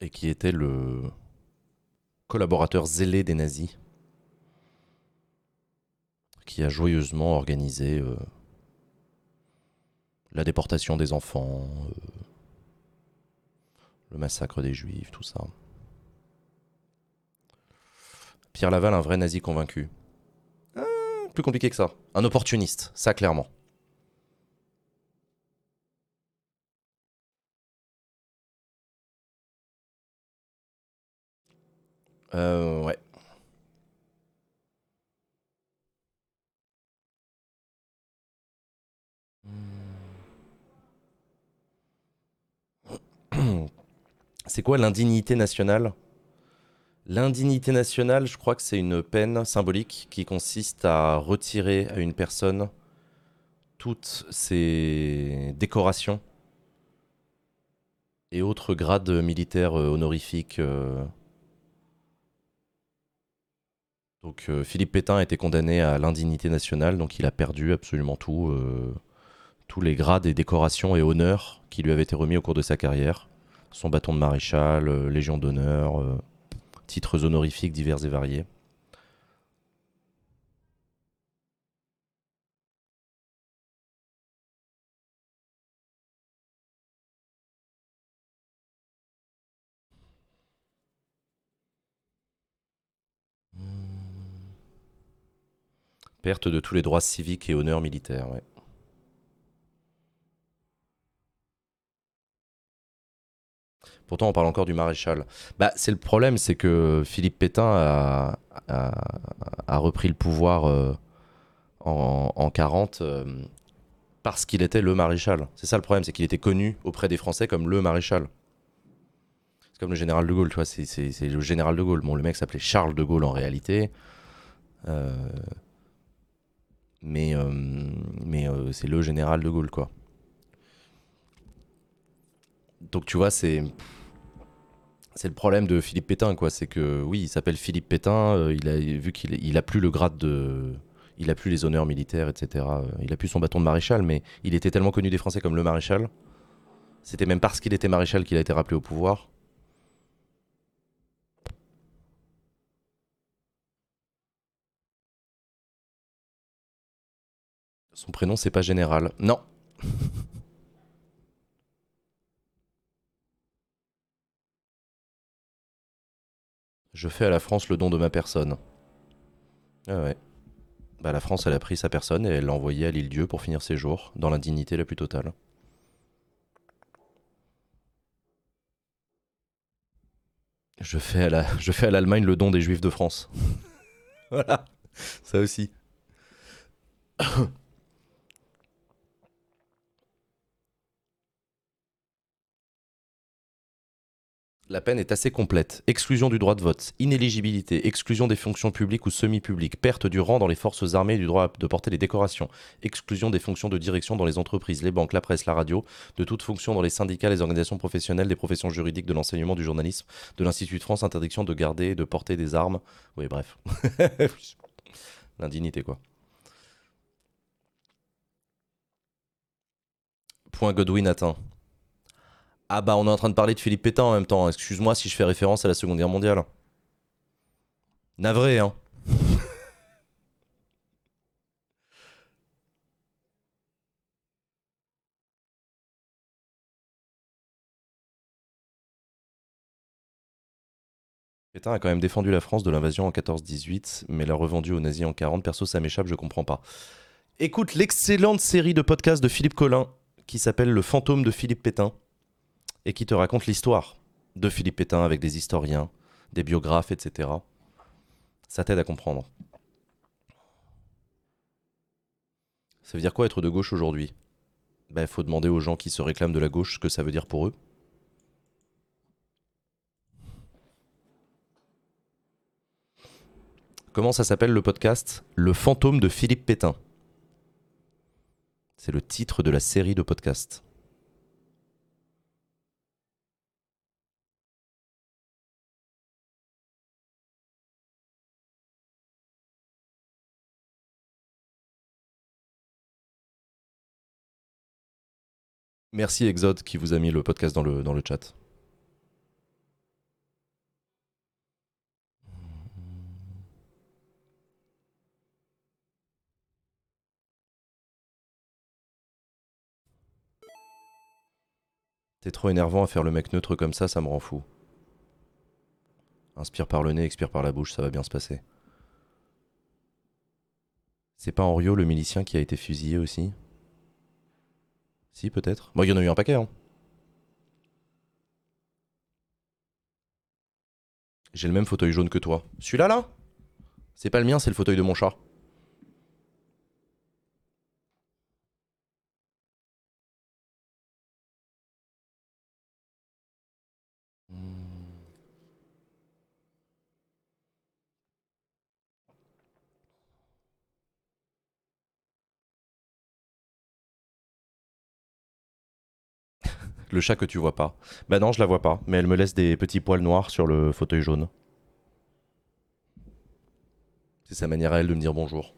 Et qui était le collaborateur zélé des nazis qui a joyeusement organisé euh, la déportation des enfants, euh, le massacre des juifs, tout ça. Pierre Laval, un vrai nazi convaincu. Ah, plus compliqué que ça. Un opportuniste, ça clairement. Euh, ouais. C'est quoi l'indignité nationale? L'indignité nationale, je crois que c'est une peine symbolique qui consiste à retirer à une personne toutes ses décorations et autres grades militaires euh, honorifiques. Euh. Donc euh, Philippe Pétain a été condamné à l'indignité nationale, donc il a perdu absolument tout, tous les grades et décorations et honneurs qui lui avaient été remis au cours de sa carrière. Son bâton de maréchal, Légion d'honneur titres honorifiques divers et variés. Perte de tous les droits civiques et honneurs militaires, ouais. Pourtant, on parle encore du maréchal. Bah, c'est le problème, c'est que Philippe Pétain a, repris le pouvoir euh, en, en, 40 euh, parce qu'il était le maréchal. C'est ça le problème, c'est qu'il était connu auprès des Français comme le maréchal. C'est comme le général de Gaulle, tu vois, c'est- le général de Gaulle. Bon, le mec s'appelait Charles de Gaulle en réalité. Euh, mais mais c'est le général de Gaulle, quoi. Donc tu vois, c'est c'est le problème de Philippe Pétain, quoi. C'est que oui, il s'appelle Philippe Pétain. euh, il a vu qu'il il a plus le grade de, il a plus les honneurs militaires, etc. Il a plus son bâton de maréchal, mais il était tellement connu des Français comme le maréchal. C'était même parce qu'il était maréchal qu'il a été rappelé au pouvoir. Son prénom, c'est pas général. Non. Je fais à la France le don de ma personne. Ah ouais. Bah, la France, elle a pris sa personne et elle l'a envoyée à l'île Dieu pour finir ses jours, dans l'indignité la plus totale. Je fais à la, je fais à l'Allemagne le don des Juifs de France. voilà, ça aussi. La peine est assez complète. Exclusion du droit de vote, inéligibilité, exclusion des fonctions publiques ou semi-publiques, perte du rang dans les forces armées et du droit de porter les décorations, exclusion des fonctions de direction dans les entreprises, les banques, la presse, la radio, de toute fonction dans les syndicats, les organisations professionnelles, des professions juridiques, de l'enseignement, du journalisme, de l'Institut de France, interdiction de garder et de porter des armes. Oui, bref. L'indignité, quoi. Point Godwin atteint. Ah bah on est en train de parler de Philippe Pétain en même temps. Excuse-moi si je fais référence à la Seconde Guerre mondiale. Navré, hein. Pétain a quand même défendu la France de l'invasion en 14-18, mais l'a revendu aux nazis en 40. Perso, ça m'échappe, je comprends pas. Écoute l'excellente série de podcasts de Philippe Collin qui s'appelle Le fantôme de Philippe Pétain et qui te raconte l'histoire de Philippe Pétain avec des historiens, des biographes, etc. Ça t'aide à comprendre. Ça veut dire quoi être de gauche aujourd'hui? Ben, il faut demander aux gens qui se réclament de la gauche ce que ça veut dire pour eux. Comment ça s'appelle le podcast? Le fantôme de Philippe Pétain. C'est le titre de la série de podcasts. Merci Exode qui vous a mis le podcast dans le, dans le chat. T'es trop énervant à faire le mec neutre comme ça, ça me rend fou. Inspire par le nez, expire par la bouche, ça va bien se passer. C'est pas Henriot le milicien qui a été fusillé aussi? Si, peut-être. Bon, il y en a eu un paquet, hein. J'ai le même fauteuil jaune que toi. Celui-là, là? C'est pas le mien, c'est le fauteuil de mon chat. Le chat que tu vois pas. Bah non, je la vois pas, mais elle me laisse des petits poils noirs sur le fauteuil jaune. C'est sa manière à elle de me dire bonjour.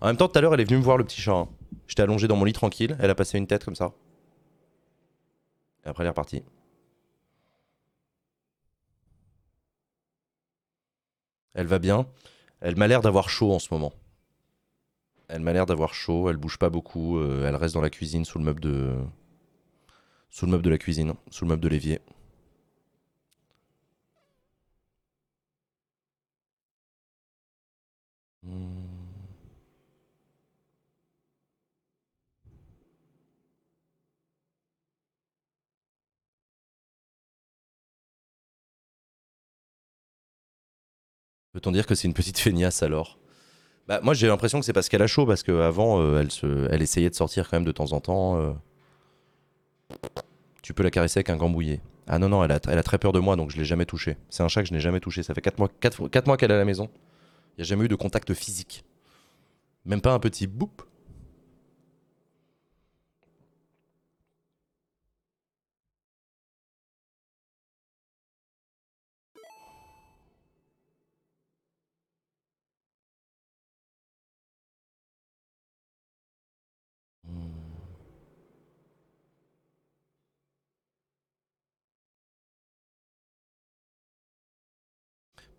En même temps, tout à l'heure, elle est venue me voir le petit chat. hein. J'étais allongé dans mon lit tranquille, elle a passé une tête comme ça. Et après, elle est repartie. Elle va bien. Elle m'a l'air d'avoir chaud en ce moment. Elle m'a l'air d'avoir chaud, elle bouge pas beaucoup, euh, elle reste dans la cuisine sous le meuble de, sous le meuble de la cuisine, sous le meuble de l'évier. Hmm. Peut-on dire que c'est une petite feignasse alors Bah moi j'ai l'impression que c'est parce qu'elle a chaud, parce qu'avant euh, elle essayait de sortir quand même de temps en temps. euh. Tu peux la caresser avec un gambouillet. Ah non, non, elle a, très peur de moi, donc je l'ai jamais touché. C'est un chat que je n'ai jamais touché. Ça fait 4 mois, quatre, quatre mois qu'elle est à la maison. Il n'y a jamais eu de contact physique. Même pas un petit boop.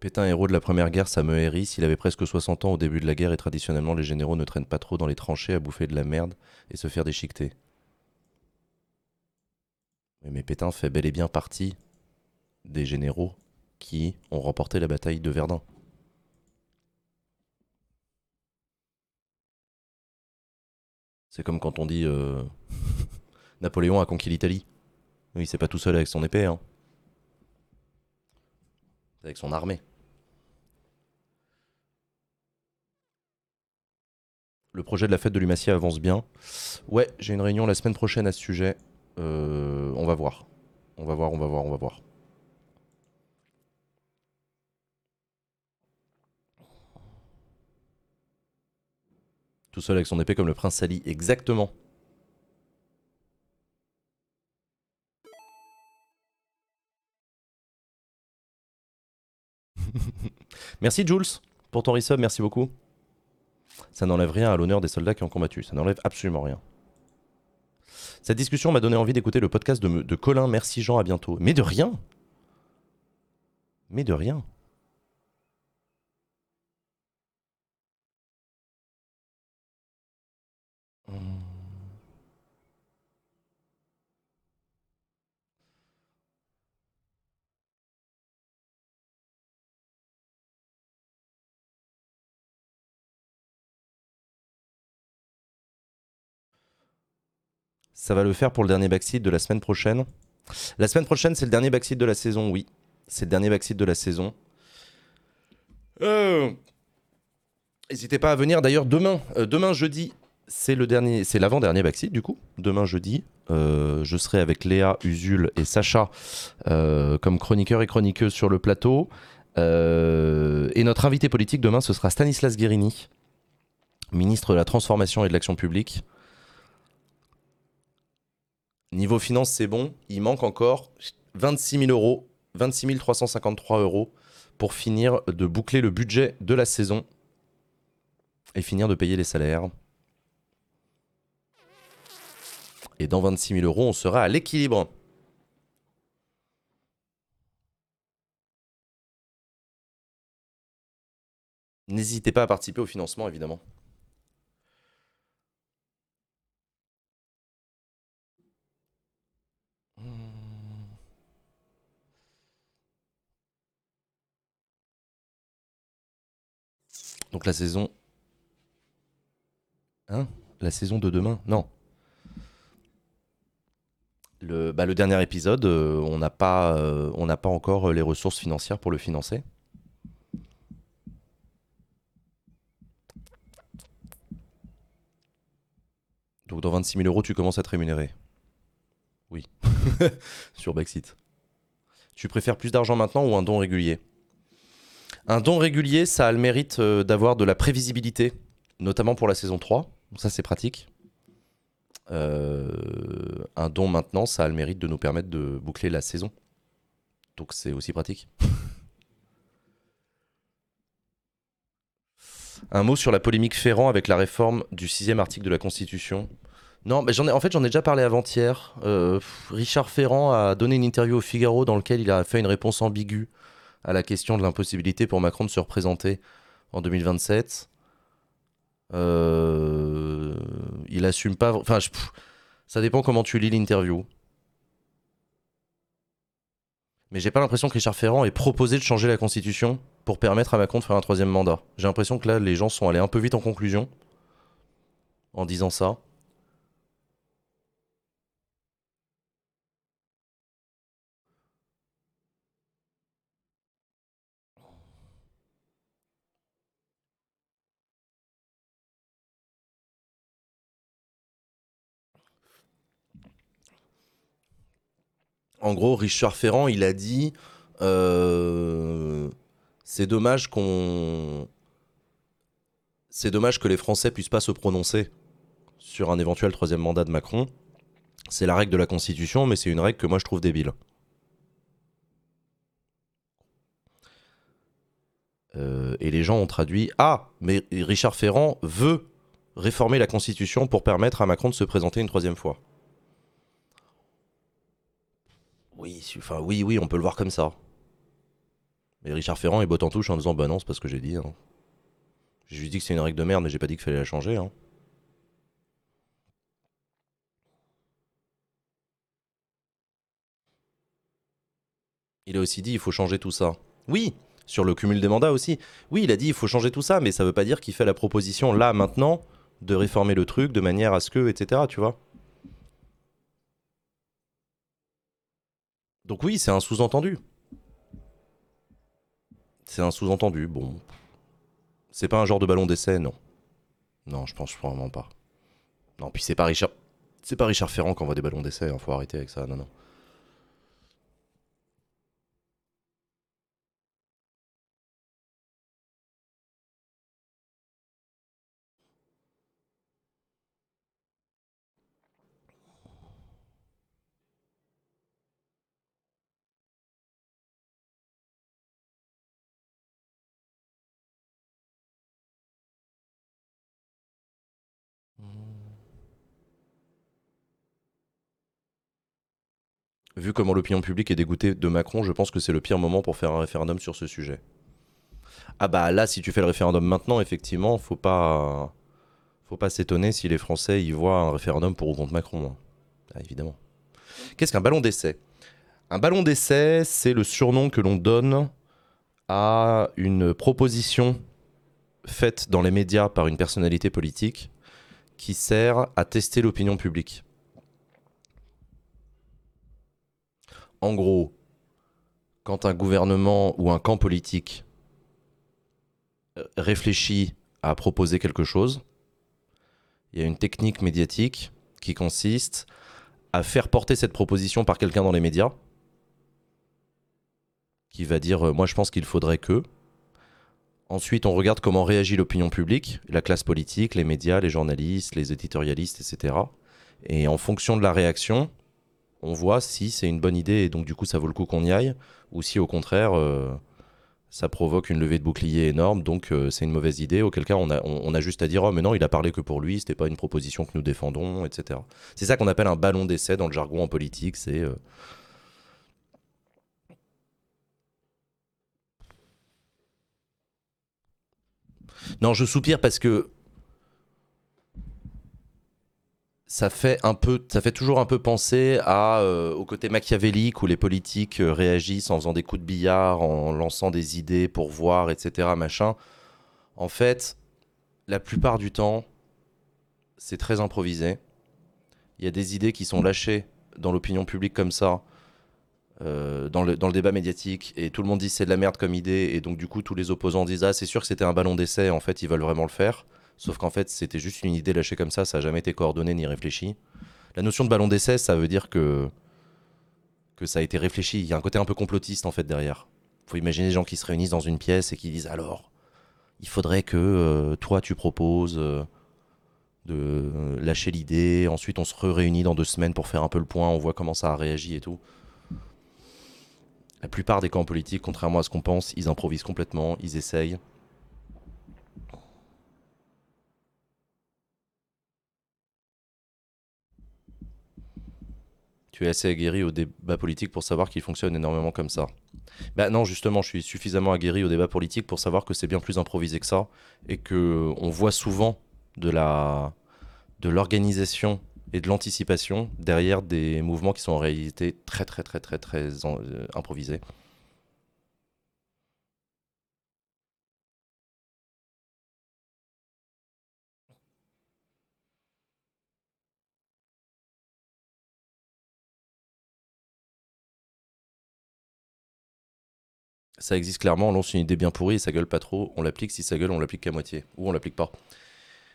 Pétain, héros de la première guerre, ça me hérisse. Il avait presque 60 ans au début de la guerre et traditionnellement, les généraux ne traînent pas trop dans les tranchées à bouffer de la merde et se faire déchiqueter. Mais Pétain fait bel et bien partie des généraux qui ont remporté la bataille de Verdun. C'est comme quand on dit euh, Napoléon a conquis l'Italie. Oui, c'est pas tout seul avec son épée, hein. C'est avec son armée. Le projet de la fête de Lumacia avance bien. Ouais, j'ai une réunion la semaine prochaine à ce sujet. Euh, on va voir. On va voir, on va voir, on va voir. Tout seul avec son épée comme le prince Sali, exactement. merci Jules pour ton resub, merci beaucoup. Ça n'enlève rien à l'honneur des soldats qui ont combattu, ça n'enlève absolument rien. Cette discussion m'a donné envie d'écouter le podcast de, de Colin. Merci Jean, à bientôt. Mais de rien. Mais de rien. Ça va le faire pour le dernier backseat de la semaine prochaine. La semaine prochaine, c'est le dernier backseat de la saison, oui. C'est le dernier backseat de la saison. Euh, n'hésitez pas à venir. D'ailleurs, demain, euh, demain jeudi, c'est le dernier, c'est l'avant-dernier backseat du coup. Demain jeudi, euh, je serai avec Léa, Usul et Sacha comme chroniqueur et chroniqueuse sur le plateau. et notre invité politique demain, ce sera Stanislas Guérini, ministre de la Transformation et de l'Action publique. Niveau finance, c'est bon. Il manque encore 26 000 euros, 26 353 euros pour finir de boucler le budget de la saison et finir de payer les salaires. Et dans 26 000 euros, on sera à l'équilibre. N'hésitez pas à participer au financement, évidemment. Donc la saison. Hein La saison de demain Non. Le, bah, le dernier épisode, euh, on n'a pas, euh, pas encore euh, les ressources financières pour le financer. Donc dans 26 000 euros, tu commences à te rémunérer. Oui. Sur Brexit. Tu préfères plus d'argent maintenant ou un don régulier? Un don régulier, ça a le mérite euh, d'avoir de la prévisibilité, notamment pour la saison 3. Ça, c'est pratique. Euh, un don maintenant, ça a le mérite de nous permettre de boucler la saison. Donc c'est aussi pratique. Un mot sur la polémique Ferrand avec la réforme du sixième article de la Constitution. Non, mais j'en ai, en fait, j'en ai déjà parlé avant-hier. Euh, Richard Ferrand a donné une interview au Figaro dans laquelle il a fait une réponse ambiguë à la question de l'impossibilité pour Macron de se représenter en 2027. Euh, il assume pas. Enfin, ça dépend comment tu lis l'interview. Mais j'ai pas l'impression que Richard Ferrand ait proposé de changer la constitution pour permettre à Macron de faire un troisième mandat. J'ai l'impression que là, les gens sont allés un peu vite en conclusion en disant ça. En gros, Richard Ferrand, il a dit euh, c'est dommage qu'on. C'est dommage que les Français puissent pas se prononcer sur un éventuel troisième mandat de Macron. C'est la règle de la Constitution, mais c'est une règle que moi je trouve débile. Euh, et les gens ont traduit Ah, mais Richard Ferrand veut réformer la Constitution pour permettre à Macron de se présenter une troisième fois. Oui, enfin, oui, oui, on peut le voir comme ça. Mais Richard Ferrand est bot en touche en disant Bah non, c'est pas ce que j'ai dit. Hein. J'ai juste dit que c'est une règle de merde, mais j'ai pas dit qu'il fallait la changer. Hein. Il a aussi dit il faut changer tout ça. Oui, sur le cumul des mandats aussi. Oui, il a dit il faut changer tout ça, mais ça veut pas dire qu'il fait la proposition là, maintenant, de réformer le truc de manière à ce que, etc. Tu vois Donc oui, c'est un sous-entendu. C'est un sous-entendu, bon. C'est pas un genre de ballon d'essai, non. Non, je pense vraiment pas. Non, puis c'est pas Richard. C'est pas Richard Ferrand qui envoie des ballons d'essai, hein, faut arrêter avec ça, non, non. Vu comment l'opinion publique est dégoûtée de Macron, je pense que c'est le pire moment pour faire un référendum sur ce sujet. Ah bah là, si tu fais le référendum maintenant, effectivement, faut pas, faut pas s'étonner si les Français y voient un référendum pour ou contre Macron. hein. Ah, évidemment. Qu'est-ce qu'un ballon d'essai? Un ballon d'essai, c'est le surnom que l'on donne à une proposition faite dans les médias par une personnalité politique qui sert à tester l'opinion publique. En gros, quand un gouvernement ou un camp politique euh, réfléchit à proposer quelque chose, il y a une technique médiatique qui consiste à faire porter cette proposition par quelqu'un dans les médias, qui va dire euh, moi je pense qu'il faudrait que. Ensuite, on regarde comment réagit l'opinion publique, la classe politique, les médias, les journalistes, les éditorialistes, etc. Et en fonction de la réaction, on voit si c'est une bonne idée et donc du coup ça vaut le coup qu'on y aille, ou si au contraire euh, ça provoque une levée de bouclier énorme, donc euh, c'est une mauvaise idée, auquel cas on a, juste à dire oh mais non il a parlé que pour lui, c'était pas une proposition que nous défendons, etc. C'est ça qu'on appelle un ballon d'essai dans le jargon en politique, c'est... euh, Non, je soupire parce que ça fait un peu, ça fait toujours un peu penser euh, au côté machiavélique où les politiques euh, réagissent en faisant des coups de billard, en lançant des idées pour voir, etc. Machin. En fait, la plupart du temps, c'est très improvisé. Il y a des idées qui sont lâchées dans l'opinion publique comme ça, euh, dans, le, dans le débat médiatique, et tout le monde dit c'est de la merde comme idée, et donc du coup tous les opposants disent ah c'est sûr que c'était un ballon d'essai, en fait ils veulent vraiment le faire. Sauf qu'en fait, c'était juste une idée lâchée comme ça, ça n'a jamais été coordonné ni réfléchi. La notion de ballon d'essai, ça veut dire que, que ça a été réfléchi. Il y a un côté un peu complotiste en fait derrière. faut imaginer des gens qui se réunissent dans une pièce et qui disent alors, il faudrait que euh, toi tu proposes euh, de lâcher l'idée, ensuite on se réunit dans deux semaines pour faire un peu le point, on voit comment ça a réagi et tout. La plupart des camps politiques, contrairement à ce qu'on pense, ils improvisent complètement, ils essayent. Tu es assez aguerri au débat politique pour savoir qu'il fonctionne énormément comme ça. Bah non, justement, je suis suffisamment aguerri au débat politique pour savoir que c'est bien plus improvisé que ça et que on voit souvent de la de l'organisation et de l'anticipation derrière des mouvements qui sont en réalité très très très très très euh, improvisés. Ça existe clairement, on lance une idée bien pourrie et ça gueule pas trop, on l'applique, si ça gueule, on l'applique qu'à moitié. Ou on l'applique pas.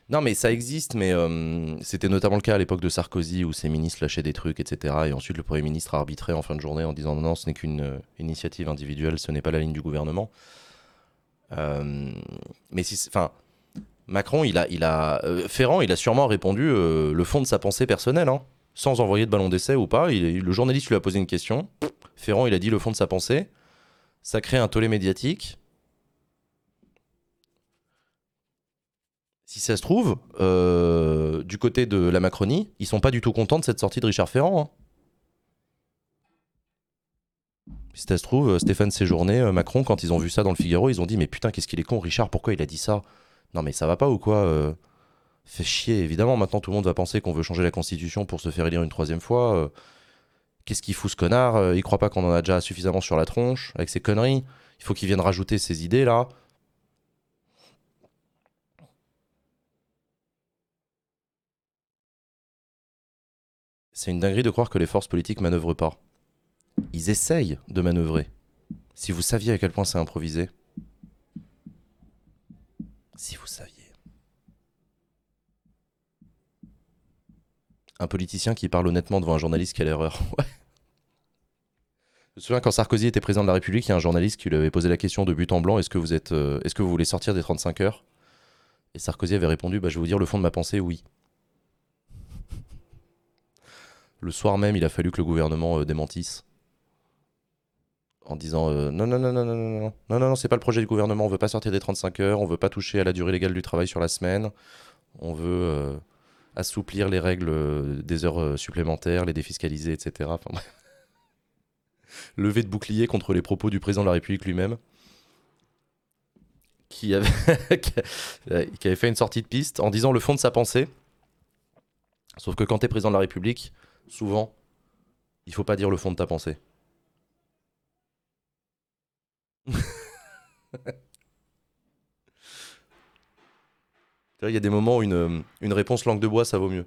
Non, mais ça existe, mais euh, c'était notamment le cas à l'époque de Sarkozy où ses ministres lâchaient des trucs, etc. Et ensuite, le Premier ministre a arbitré en fin de journée en disant non, ce n'est qu'une euh, initiative individuelle, ce n'est pas la ligne du gouvernement. Euh, mais si, enfin, Macron, il a, il a, Ferrand, il a sûrement répondu le fond de sa pensée personnelle, hein, sans envoyer de ballon d'essai ou pas. Le journaliste lui a posé une question. Ferrand, il a dit le fond de sa pensée. Ça crée un tollé médiatique. si ça se trouve, euh, du côté de la Macronie, ils sont pas du tout contents de cette sortie de Richard Ferrand. Hein. Si ça se trouve, euh, Stéphane Séjourné, euh, Macron, quand ils ont vu ça dans le Figaro, ils ont dit Mais putain, qu'est-ce qu'il est con, Richard, pourquoi il a dit ça? Non, mais ça va pas ou quoi Fait chier, évidemment, maintenant tout le monde va penser qu'on veut changer la Constitution pour se faire élire une troisième fois. Qu'est-ce qu'il fout ce connard Il croit pas qu'on en a déjà suffisamment sur la tronche avec ses conneries. Il faut qu'il vienne rajouter ses idées là. C'est une dinguerie de croire que les forces politiques manœuvrent pas. Ils essayent de manœuvrer. Si vous saviez à quel point c'est improvisé. Si vous saviez. Un politicien qui parle honnêtement devant un journaliste, quelle erreur. Je me souviens quand Sarkozy était président de la République, il y a un journaliste qui lui avait posé la question de but en blanc est-ce que vous euh, est-ce que vous voulez sortir des 35 heures? Et Sarkozy avait répondu bah, je vais vous dire le fond de ma pensée, oui. Le soir même, il a fallu que le gouvernement euh, démentisse en disant non, non, non, non, non, non, non, non, non, c'est pas le projet du gouvernement, on veut pas sortir des 35 heures, on veut pas toucher à la durée légale du travail sur la semaine, on veut assouplir les règles des heures supplémentaires, les défiscaliser, etc. Levé de bouclier contre les propos du président de la République lui-même, qui avait, qui avait fait une sortie de piste en disant le fond de sa pensée. Sauf que quand tu es président de la République, souvent, il faut pas dire le fond de ta pensée. Il y a des moments où une, réponse langue de bois, ça vaut mieux.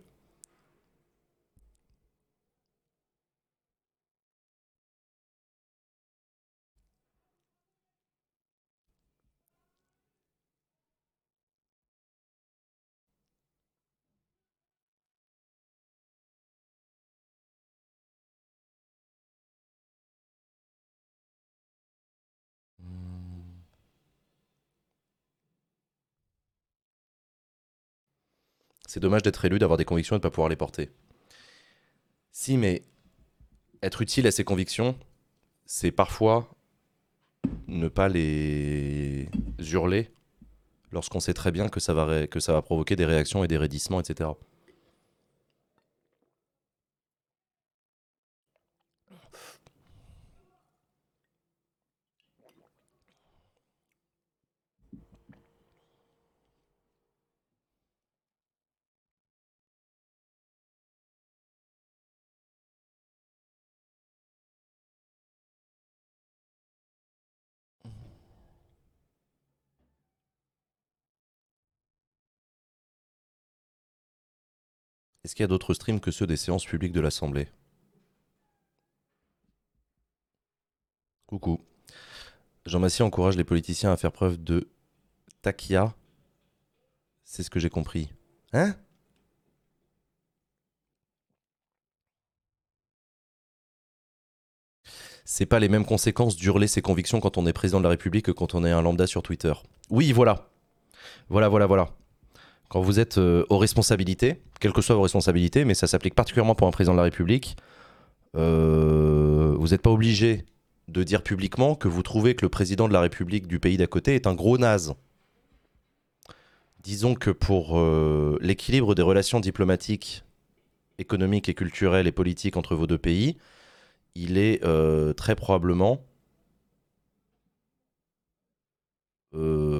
C'est dommage d'être élu, d'avoir des convictions et de ne pas pouvoir les porter. Si, mais être utile à ses convictions, c'est parfois ne pas les hurler lorsqu'on sait très bien que ça, va que ça va provoquer des réactions et des raidissements, etc. Est-ce qu'il y a d'autres streams que ceux des séances publiques de l'Assemblée? Coucou. Jean Massy encourage les politiciens à faire preuve de takia. C'est ce que j'ai compris. Hein? C'est pas les mêmes conséquences d'hurler ses convictions quand on est président de la République que quand on est un lambda sur Twitter. Oui, voilà. Voilà, voilà, voilà quand vous êtes euh, aux responsabilités, quelles que soient vos responsabilités, mais ça s'applique particulièrement pour un président de la République, euh, vous n'êtes pas obligé de dire publiquement que vous trouvez que le président de la République du pays d'à côté est un gros naze. Disons que pour euh, l'équilibre des relations diplomatiques, économiques et culturelles et politiques entre vos deux pays, il est très probablement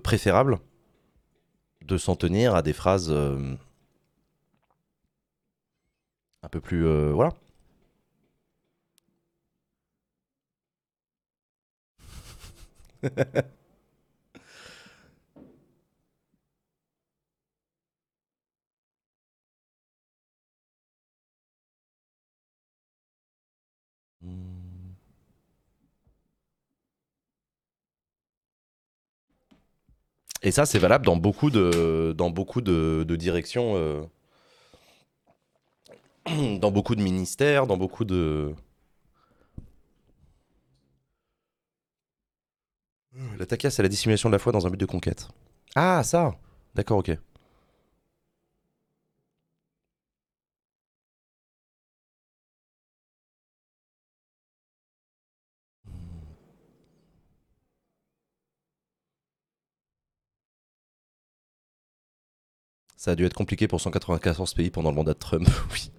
préférable de s'en tenir à des phrases euh, un peu plus. Euh, voilà. Et ça, c'est valable dans beaucoup de, dans beaucoup de, de directions, euh, dans beaucoup de ministères, dans beaucoup de. La takia, c'est la dissimulation de la foi dans un but de conquête. Ah, ça D'accord, ok. Ça a dû être compliqué pour 194 pays pendant le mandat de Trump, oui.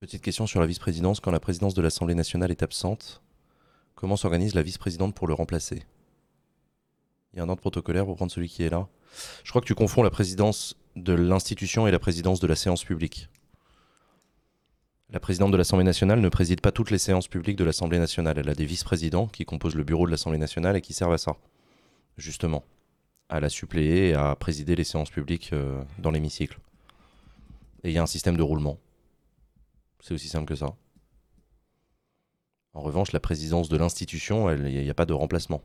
Petite question sur la vice-présidence. Quand la présidence de l'Assemblée nationale est absente, comment s'organise la vice-présidente pour le remplacer? Il y a un ordre protocolaire pour prendre celui qui est là Je crois que tu confonds la présidence de l'institution et la présidence de la séance publique. La présidente de l'Assemblée nationale ne préside pas toutes les séances publiques de l'Assemblée nationale. Elle a des vice-présidents qui composent le bureau de l'Assemblée nationale et qui servent à ça, justement, à la suppléer et à présider les séances publiques euh, dans l'hémicycle. Et il y a un système de roulement. C'est aussi simple que ça. En revanche, la présidence de l'institution, il n'y a, a pas de remplacement.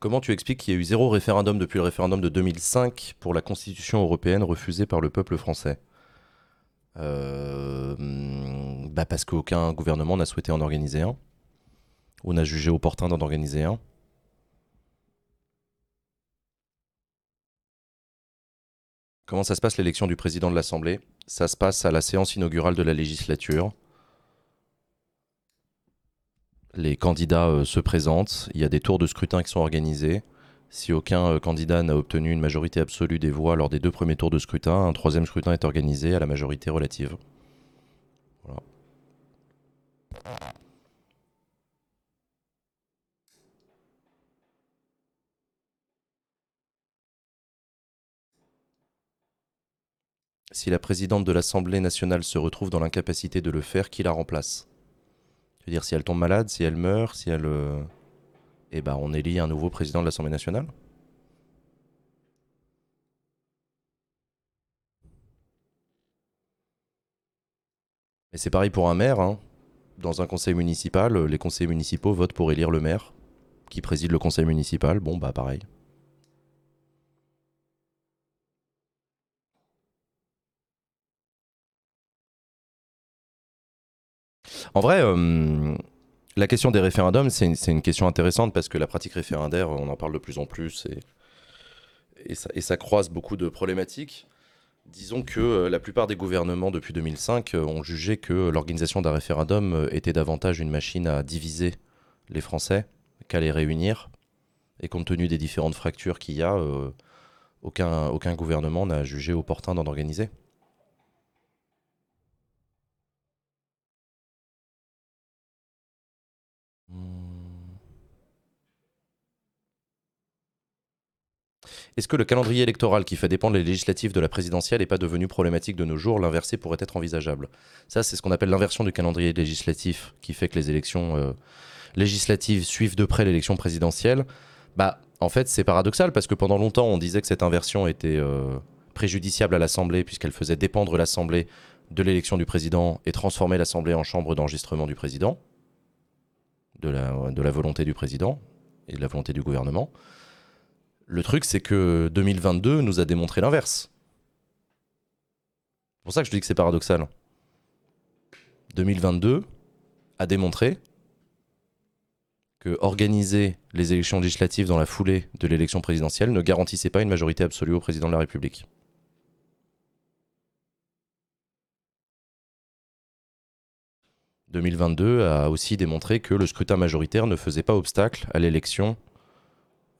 Comment tu expliques qu'il y a eu zéro référendum depuis le référendum de 2005 pour la Constitution européenne refusée par le peuple français Euh, bah Parce qu'aucun gouvernement n'a souhaité en organiser un, ou n'a jugé opportun d'en organiser un. Comment ça se passe l'élection du président de l'Assemblée? Ça se passe à la séance inaugurale de la législature. Les candidats euh, se présentent, il y a des tours de scrutin qui sont organisés. Si aucun euh, candidat n'a obtenu une majorité absolue des voix lors des deux premiers tours de scrutin, un troisième scrutin est organisé à la majorité relative. Si la présidente de l'Assemblée nationale se retrouve dans l'incapacité de le faire, qui la remplace? Je veux dire, si elle tombe malade, si elle meurt, si elle... euh, Eh ben, on élit un nouveau président de l'Assemblée nationale Et c'est pareil pour un maire. hein. Dans un conseil municipal, les conseillers municipaux votent pour élire le maire qui préside le conseil municipal. Bon, bah pareil. En vrai, euh, la question des référendums, c'est une, question intéressante parce que la pratique référendaire, on en parle de plus en plus et, ça, croise beaucoup de problématiques. Disons que euh, la plupart des gouvernements depuis 2005 euh, ont jugé que l'organisation d'un référendum était davantage une machine à diviser les Français qu'à les réunir. Et compte tenu des différentes fractures qu'il y a, aucun gouvernement n'a jugé opportun d'en organiser. Est-ce que le calendrier électoral qui fait dépendre les législatives de la présidentielle n'est pas devenu problématique de nos jours? L'inverser pourrait être envisageable. Ça, c'est ce qu'on appelle l'inversion du calendrier législatif qui fait que les élections euh, législatives suivent de près l'élection présidentielle. Bah, en fait, c'est paradoxal parce que pendant longtemps, on disait que cette inversion était euh, préjudiciable à l'Assemblée puisqu'elle faisait dépendre l'Assemblée de l'élection du président et transformer l'Assemblée en chambre d'enregistrement du président, de la volonté du président et de la volonté du gouvernement. Le truc, c'est que 2022 nous a démontré l'inverse. C'est pour ça que je dis que c'est paradoxal. 2022 a démontré que organiser les élections législatives dans la foulée de l'élection présidentielle ne garantissait pas une majorité absolue au président de la République. « 2022 a aussi démontré que le scrutin majoritaire ne faisait pas obstacle à l'élection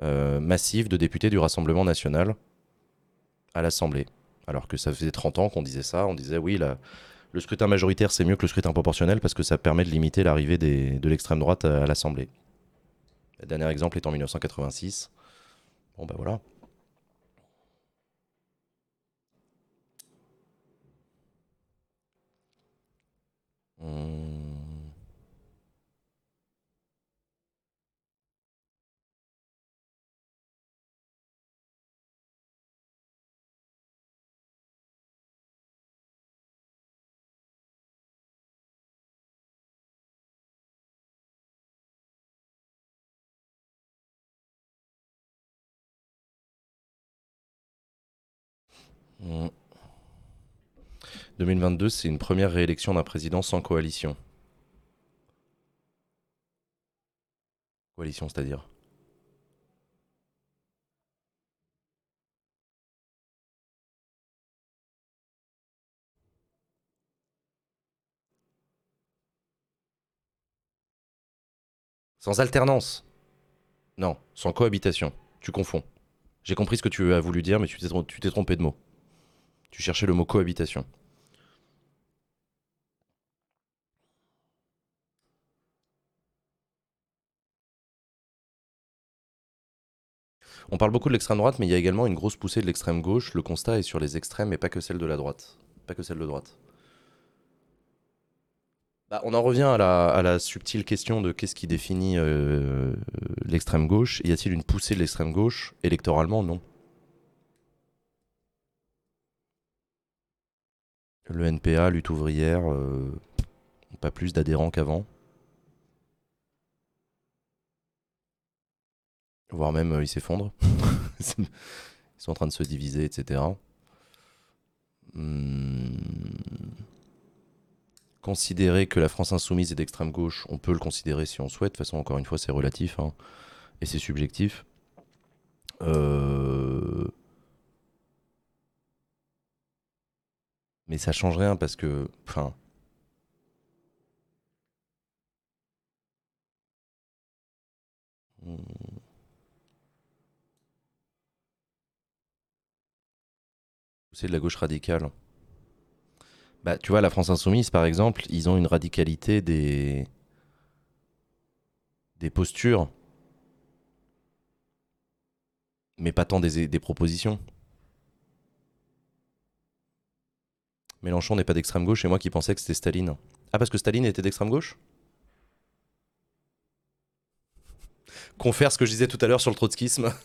massive de députés du Rassemblement national à l'Assemblée. Alors que ça faisait 30 ans qu'on disait ça, on disait oui, Le scrutin majoritaire, c'est mieux que le scrutin proportionnel parce que ça permet de limiter l'arrivée de l'extrême droite à l'Assemblée. Le dernier exemple est en 1986. Bon, bah voilà. Hum. Hum. 2022, c'est une première réélection d'un président sans coalition. Coalition, c'est-à-dire Sans alternance. Non, sans cohabitation. Tu confonds. J'ai compris ce que tu as voulu dire, mais tu t'es trompé de mot. Tu cherchais le mot cohabitation. On parle beaucoup de l'extrême droite, mais il y a également une grosse poussée de l'extrême gauche. Le constat est sur les extrêmes et pas que celle de la droite. Pas que celle de droite. Bah, on en revient à la, subtile question de qu'est-ce qui définit euh, l'extrême gauche. Y a-t-il une poussée de l'extrême gauche? Électoralement, non. Le NPA, lutte ouvrière, euh, pas plus d'adhérents qu'avant. Voire même, euh, ils s'effondrent. Ils sont en train de se diviser, etc. Hmm. Considérer que la France insoumise est d'extrême gauche, on peut le considérer si on souhaite. De toute façon, encore une fois, c'est relatif hein, et c'est subjectif. Euh, Mais ça change rien parce que, enfin, c'est de la gauche radicale. Bah, tu vois, la France insoumise, par exemple, ils ont une radicalité des, des postures, mais pas tant des propositions. Mélenchon n'est pas d'extrême gauche et moi qui pensais que c'était Staline. Ah, parce que Staline était d'extrême gauche? Confère ce que je disais tout à l'heure sur le trotskisme.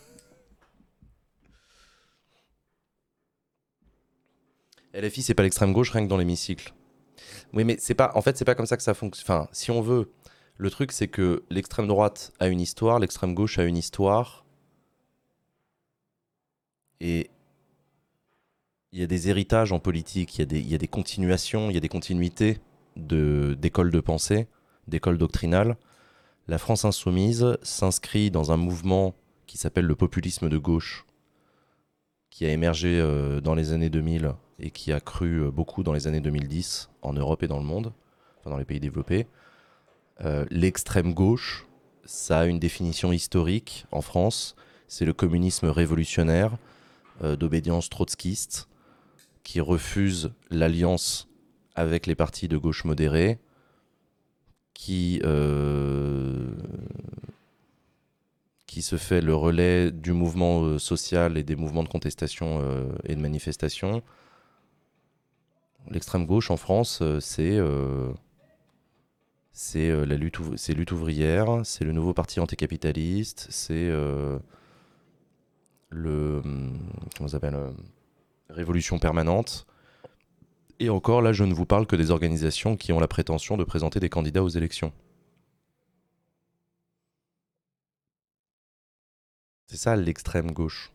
LFI, c'est pas l'extrême gauche, rien que dans l'hémicycle. Oui, mais c'est pas. En fait, c'est pas comme ça que ça fonctionne. Enfin, si on veut, le truc, c'est que l'extrême droite a une histoire, l'extrême gauche a une histoire, et il y a des héritages en politique, il y a des, continuations, il y a des continuités d'écoles de pensée, d'écoles doctrinales. La France insoumise s'inscrit dans un mouvement qui s'appelle le populisme de gauche, qui a émergé euh, dans les années 2000 et qui a cru euh, beaucoup dans les années 2010 en Europe et dans le monde, enfin dans les pays développés. Euh, L'extrême gauche, ça a une définition historique en France, c'est le communisme révolutionnaire d'obédience trotskiste qui refuse l'alliance avec les partis de gauche modérée, qui, euh, qui se fait le relais du mouvement euh, social et des mouvements de contestation euh, et de manifestation. L'extrême gauche en France, c'est la lutte, lutte ouvrière, c'est le nouveau parti anticapitaliste, c'est le hum, comment s'appelle révolution permanente. Et encore là, je ne vous parle que des organisations qui ont la prétention de présenter des candidats aux élections. C'est ça l'extrême gauche.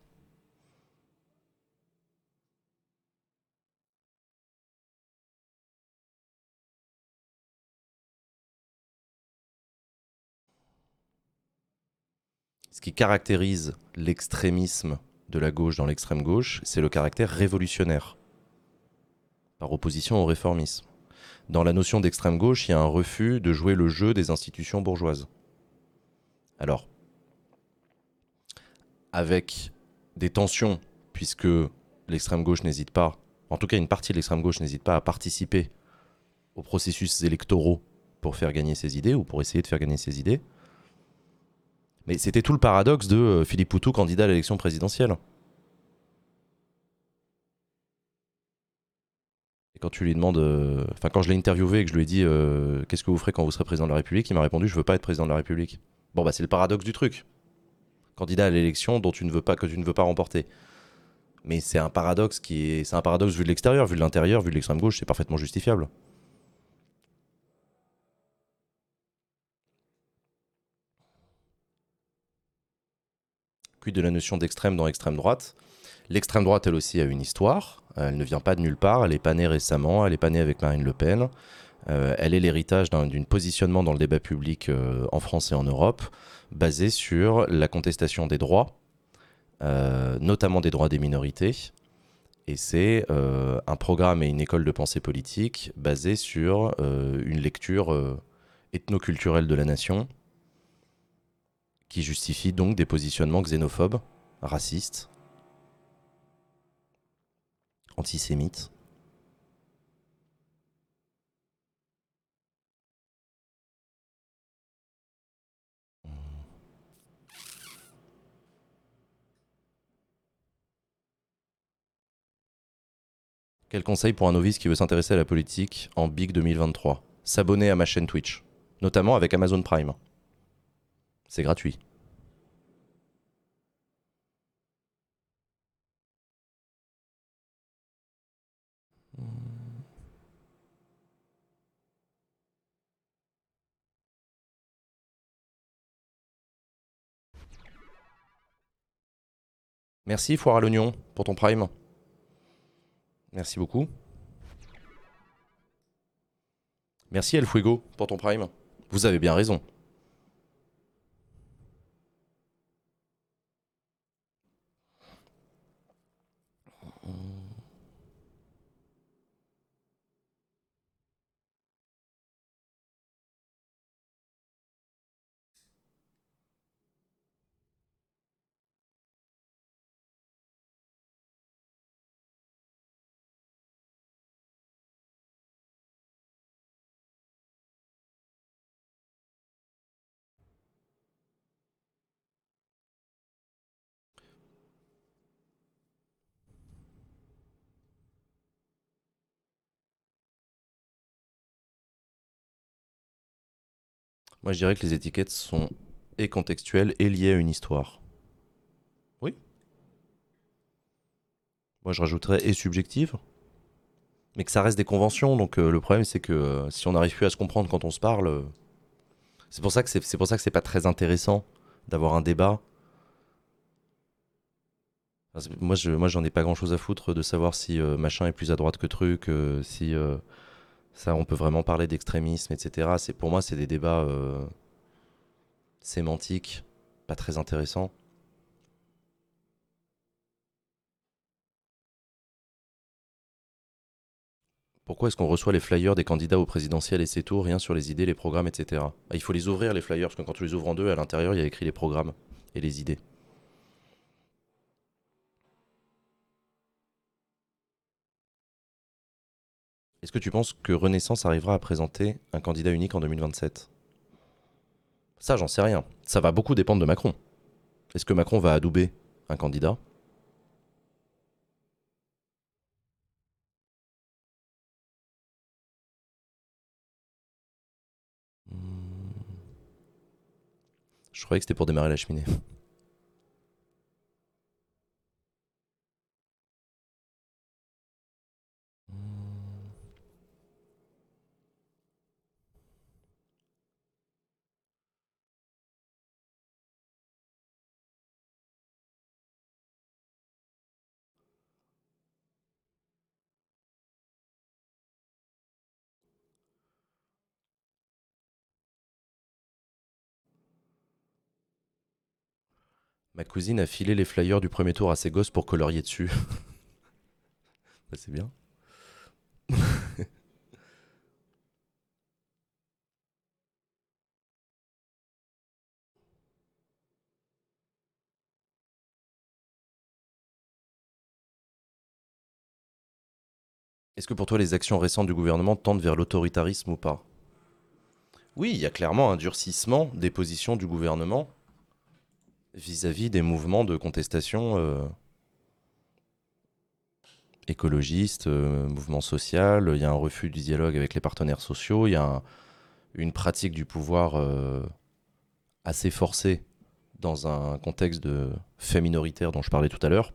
Ce qui caractérise l'extrémisme de la gauche dans l'extrême gauche, c'est le caractère révolutionnaire, par opposition au réformisme. Dans la notion d'extrême gauche, il y a un refus de jouer le jeu des institutions bourgeoises. Alors, avec des tensions, puisque l'extrême gauche n'hésite pas, en tout cas une partie de l'extrême gauche n'hésite pas à participer aux processus électoraux pour faire gagner ses idées ou pour essayer de faire gagner ses idées. Mais c'était tout le paradoxe de euh, Philippe Poutou, candidat à l'élection présidentielle. Et quand tu lui demandes, euh, enfin quand je l'ai interviewé et que je lui ai dit euh, qu'est-ce que vous ferez quand vous serez président de la République, il m'a répondu je veux pas être président de la République. Bon bah c'est le paradoxe du truc. Candidat à l'élection dont tu ne veux pas que tu ne veux pas remporter. Mais c'est un paradoxe qui est, c'est un paradoxe vu de l'extérieur, vu de l'intérieur, vu de l'extrême gauche, c'est parfaitement justifiable. De la notion d'extrême dans l'extrême droite L'extrême droite, elle aussi, a une histoire. Elle ne vient pas de nulle part. Elle n'est pas née récemment. Elle n'est pas née avec Marine Le Pen. Euh, elle est l'héritage d'un positionnement dans le débat public euh, en France et en Europe, basé sur la contestation des droits, euh, notamment des droits des minorités. Et c'est un programme et une école de pensée politique basée sur une lecture ethnoculturelle de la nation, qui justifie donc des positionnements xénophobes, racistes, antisémites. Quel conseil pour un novice qui veut s'intéresser à la politique en Big 2023 S'abonner à ma chaîne Twitch, notamment avec Amazon Prime. C'est gratuit. Merci Foire à l'oignon pour ton prime. Merci beaucoup. Merci El Fuego pour ton prime. Vous avez bien raison. Moi, je dirais que les étiquettes sont et contextuelles et liées à une histoire. Oui. Moi, je rajouterais et subjective. Mais que ça reste des conventions. Donc, euh, le problème, c'est que euh, si on n'arrive plus à se comprendre quand on se parle, euh, c'est pour ça que c'est pour ça que c'est pas très intéressant d'avoir un débat. moi, je, moi, j'en ai pas grand chose à foutre de savoir si machin est plus à droite que truc, si ça, on peut vraiment parler d'extrémisme, etc. C'est pour moi, c'est des débats euh, sémantiques, pas très intéressants. Pourquoi est-ce qu'on reçoit les flyers des candidats au présidentiel et c'est tout, rien sur les idées, les programmes, etc. Ah, il faut les ouvrir les flyers parce que quand tu les ouvres en deux, à l'intérieur, il y a écrit les programmes et les idées. Est-ce que tu penses que Renaissance arrivera à présenter un candidat unique en 2027 Ça, j'en sais rien. Ça va beaucoup dépendre de Macron. Est-ce que Macron va adouber un candidat? Hmm. Je croyais que c'était pour démarrer la cheminée. Ma cousine a filé les flyers du premier tour à ses gosses pour colorier dessus. C'est bien. Est-ce que pour toi les actions récentes du gouvernement tendent vers l'autoritarisme ou pas? Oui, il y a clairement un durcissement des positions du gouvernement vis-à-vis des mouvements de contestation euh, écologistes, euh, mouvements sociaux. Il y a un refus du dialogue avec les partenaires sociaux. Il y a un- une pratique du pouvoir euh, assez forcée dans un contexte de fait minoritaire dont je parlais tout à l'heure.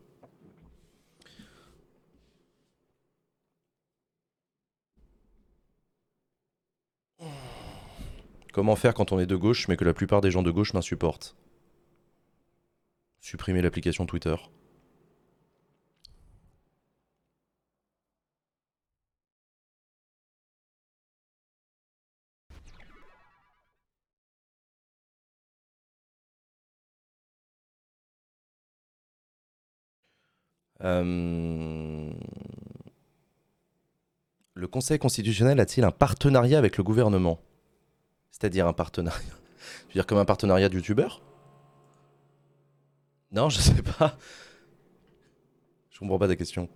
Comment faire quand on est de gauche mais que la plupart des gens de gauche m'insupportent? Supprimer l'application Twitter. Euh, Le Conseil constitutionnel a-t-il un partenariat avec le gouvernement? C'est-à-dire un partenariat? Je veux dire comme un partenariat de youtubeurs Non, je sais pas. Je comprends pas ta question.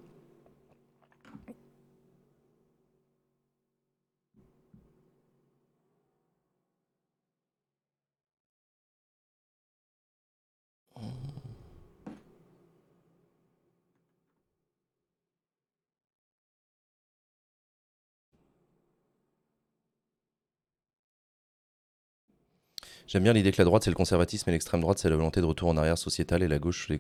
J'aime bien l'idée que la droite c'est le conservatisme et l'extrême droite c'est la volonté de retour en arrière sociétal et la gauche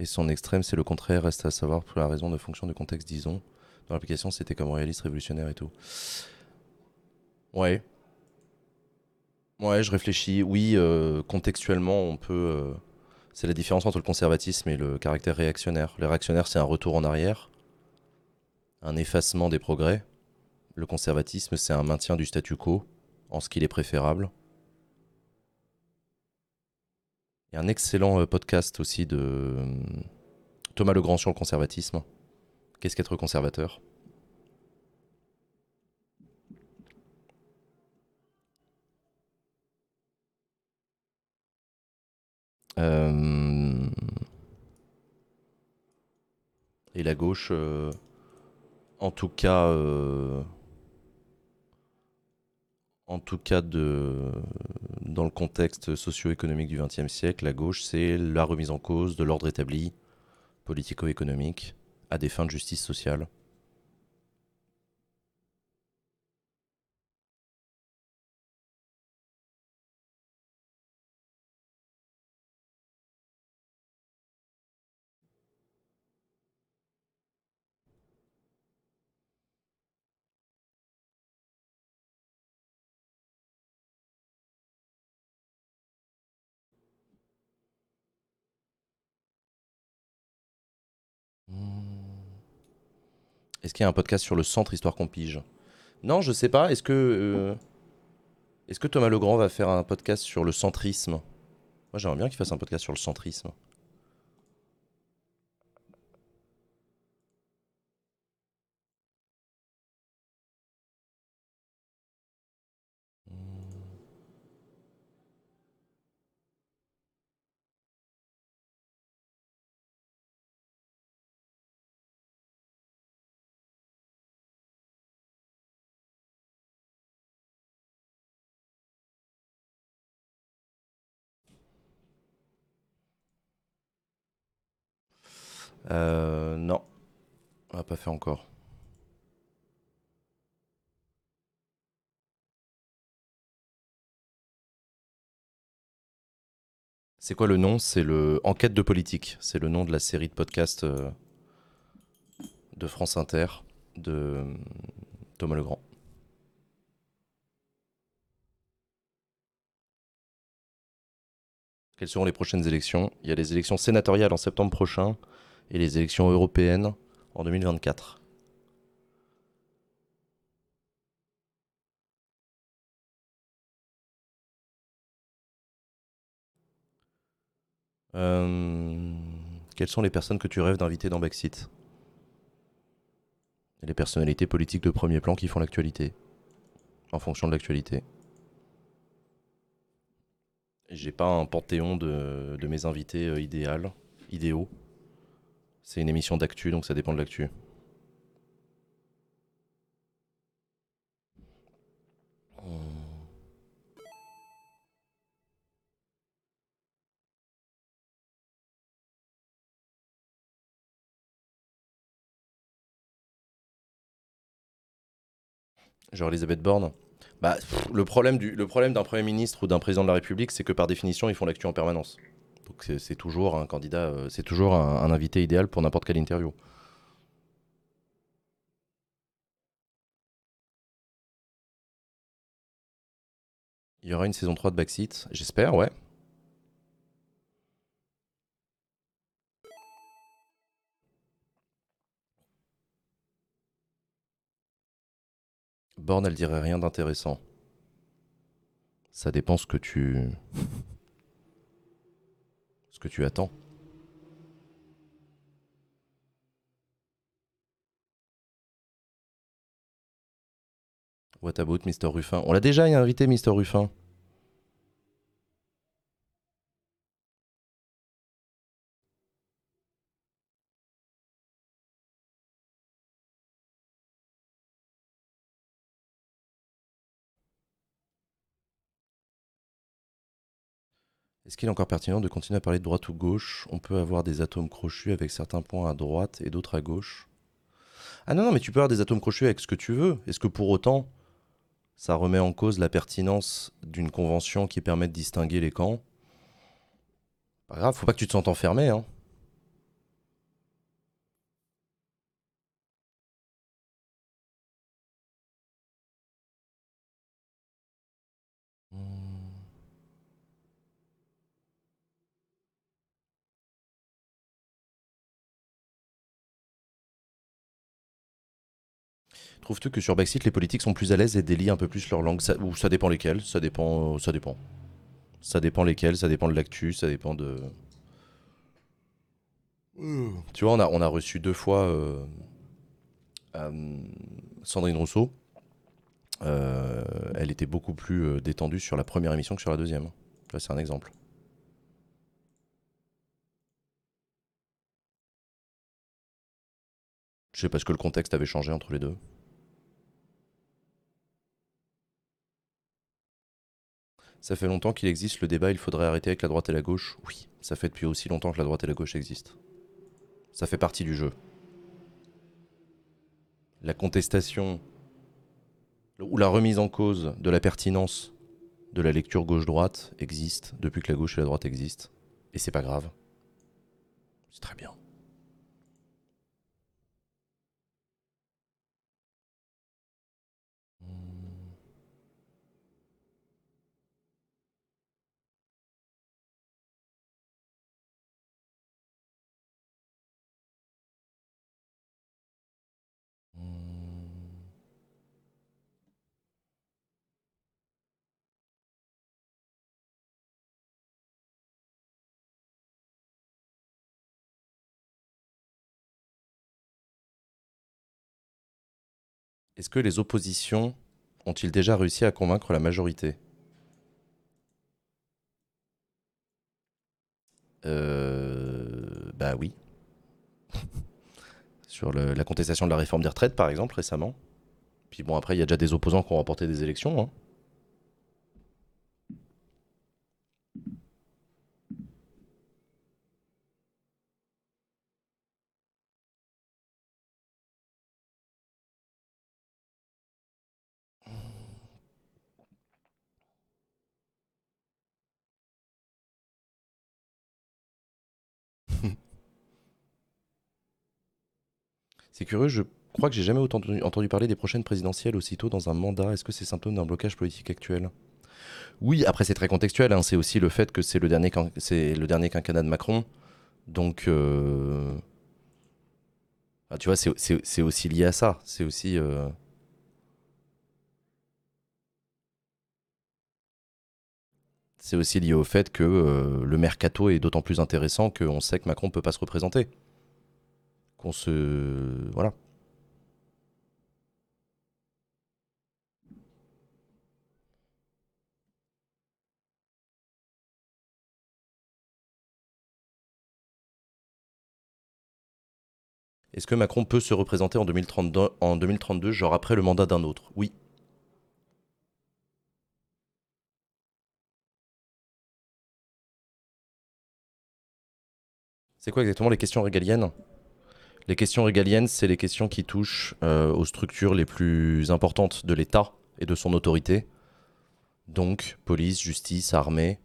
et son extrême c'est le contraire, reste à savoir pour la raison de fonction de contexte disons. Dans l'application c'était comme réaliste, révolutionnaire et tout. Ouais. Ouais, je réfléchis. Oui, euh, contextuellement on peut... euh, c'est la différence entre le conservatisme et le caractère réactionnaire. Le réactionnaire c'est un retour en arrière, un effacement des progrès. Le conservatisme c'est un maintien du statu quo en ce qu'il est préférable. Un excellent euh, podcast aussi de euh, Thomas Legrand sur le conservatisme. Qu'est-ce qu'être conservateur? Euh, Et la gauche, en tout cas, en tout cas dans le contexte socio-économique du XXe siècle, la gauche, c'est la remise en cause de l'ordre établi politico-économique à des fins de justice sociale. Un podcast sur le centre Histoire qu'on pige? Non, je sais pas. Est-ce que, euh, est-ce que Thomas Legrand va faire un podcast sur le centrisme? Moi, j'aimerais bien qu'il fasse un podcast sur le centrisme. Euh, non, on l'a pas fait encore. C'est quoi le nom? C'est le Enquête de politique. C'est le nom de la série de podcasts euh, de France Inter de euh, Thomas Legrand. Quelles seront les prochaines élections? Il y a les élections sénatoriales en septembre prochain et les élections européennes en 2024. Euh, quelles sont les personnes que tu rêves d'inviter dans Et Les personnalités politiques de premier plan qui font l'actualité, en fonction de l'actualité. J'ai pas un panthéon de, mes invités euh, idéaux. C'est une émission d'actu, donc ça dépend de l'actu. Genre Elisabeth Borne bah, le problème le problème d'un Premier ministre ou d'un Président de la République, c'est que par définition, ils font l'actu en permanence. Donc c'est toujours un candidat, euh, c'est toujours un, un invité idéal pour n'importe quelle interview. Il y aura une saison 3 de Backseat, j'espère, ouais. Borne, elle dirait rien d'intéressant. Ça dépend ce que tu. Ce que tu attends. What about Mr. Ruffin? On l'a déjà invité, Mr. Ruffin. Est-ce qu'il est encore pertinent de continuer à parler de droite ou gauche? On peut avoir des atomes crochus avec certains points à droite et d'autres à gauche. Ah non, non, mais tu peux avoir des atomes crochus avec ce que tu veux. Est-ce que pour autant, ça remet en cause la pertinence d'une convention qui permet de distinguer les camps? Pas grave, faut pas que tu te sentes enfermé. Hein. Trouves-tu que sur Backseat, les politiques sont plus à l'aise et délient un peu plus leur langue? Ça, Ou ça dépend lesquels? Ça dépend. Ça dépend. Ça dépend lesquels, ça dépend de l'actu, ça dépend de. Tu vois, on a, on a reçu deux fois euh, euh, Sandrine Rousseau. Euh, elle était beaucoup plus euh, détendue sur la première émission que sur la deuxième. Là, c'est un exemple. Je sais parce que le contexte avait changé entre les deux. Ça fait longtemps qu'il existe le débat, il faudrait arrêter avec la droite et la gauche. Oui, ça fait depuis aussi longtemps que la droite et la gauche existent. Ça fait partie du jeu. La contestation ou la remise en cause de la pertinence de la lecture gauche-droite existe depuis que la gauche et la droite existent. Et c'est pas grave. C'est très bien. Est-ce que les oppositions ont-ils déjà réussi à convaincre la majorité? Euh, bah oui. Sur la contestation de la réforme des retraites, par exemple, récemment. Puis bon, après, il y a déjà des opposants qui ont remporté des élections. hein. C'est curieux, je crois que j'ai jamais autant entendu, parler des prochaines présidentielles aussitôt dans un mandat. Est-ce que c'est symptôme d'un blocage politique actuel? Oui, après c'est très contextuel. hein. C'est aussi le fait que c'est le dernier, c'est le quinquennat de Macron. Donc, euh, ah, tu vois, c'est aussi lié à ça. C'est aussi... euh, C'est aussi lié au fait que euh, le mercato est d'autant plus intéressant qu'on sait que Macron ne peut pas se représenter. Qu'on se... Voilà. Est-ce que Macron peut se représenter en 2032, en 2032, genre après le mandat d'un autre? Oui. C'est quoi exactement les questions régaliennes? Les questions régaliennes, c'est les questions qui touchent euh, aux structures les plus importantes de l'État et de son autorité. Donc, police, justice, armée,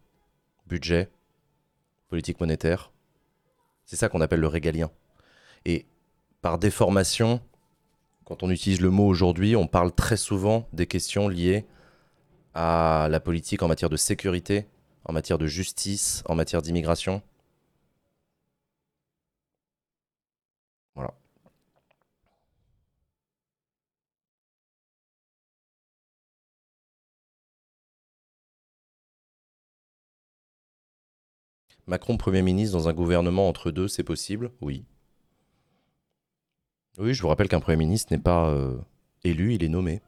budget, politique monétaire. C'est ça qu'on appelle le régalien. Et par déformation, quand on utilise le mot aujourd'hui, on parle très souvent des questions liées à la politique en matière de sécurité, en matière de justice, en matière d'immigration. Voilà. Macron Premier ministre dans un gouvernement entre deux, c'est possible? Oui. Oui, je vous rappelle qu'un Premier ministre n'est pas euh, élu, il est nommé.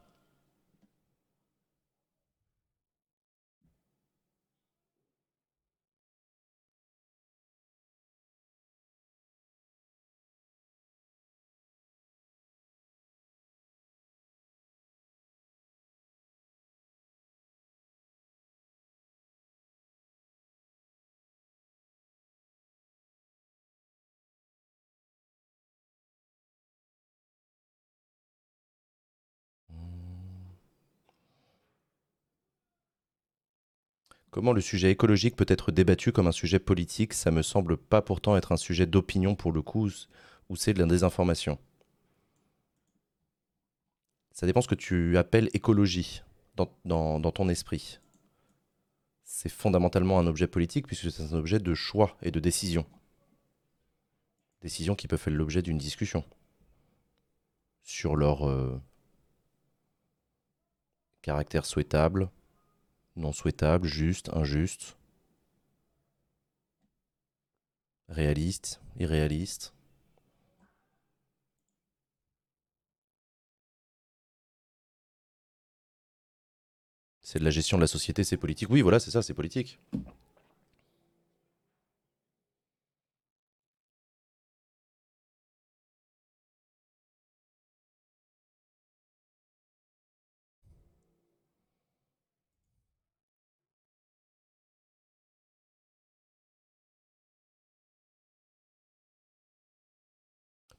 Comment le sujet écologique peut être débattu comme un sujet politique? Ça me semble pas pourtant être un sujet d'opinion pour le coup, ou c'est de la désinformation. Ça dépend ce que tu appelles écologie dans, ton esprit. C'est fondamentalement un objet politique puisque c'est un objet de choix et de décision. Décisions qui peuvent faire l'objet d'une discussion sur leur euh, caractère souhaitable, non souhaitable, juste, injuste, réaliste, irréaliste. C'est de la gestion de la société, c'est politique. Oui, voilà, c'est ça, c'est politique.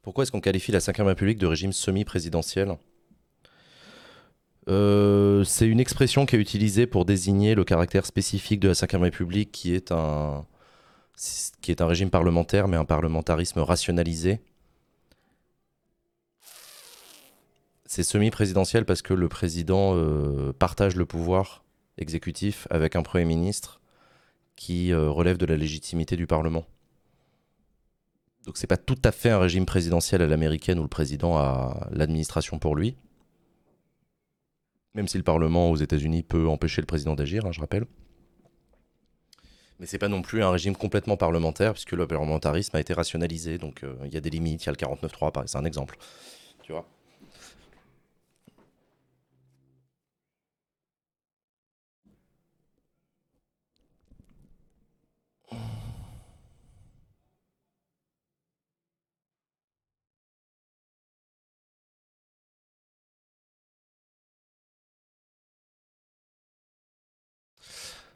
Pourquoi est-ce qu'on qualifie la Ve République de régime semi-présidentiel euh, C'est une expression qui est utilisée pour désigner le caractère spécifique de la Ve République qui est un, régime parlementaire mais un parlementarisme rationalisé. C'est semi-présidentiel parce que le président euh, partage le pouvoir exécutif avec un Premier ministre qui euh, relève de la légitimité du Parlement. Donc c'est pas tout à fait un régime présidentiel à l'américaine où le président a l'administration pour lui. Même si le Parlement aux États-Unis peut empêcher le président d'agir, hein, je rappelle. Mais c'est pas non plus un régime complètement parlementaire, puisque le parlementarisme a été rationalisé. Donc euh, il y a des limites, il y a le 49.3, c'est un exemple. Tu vois?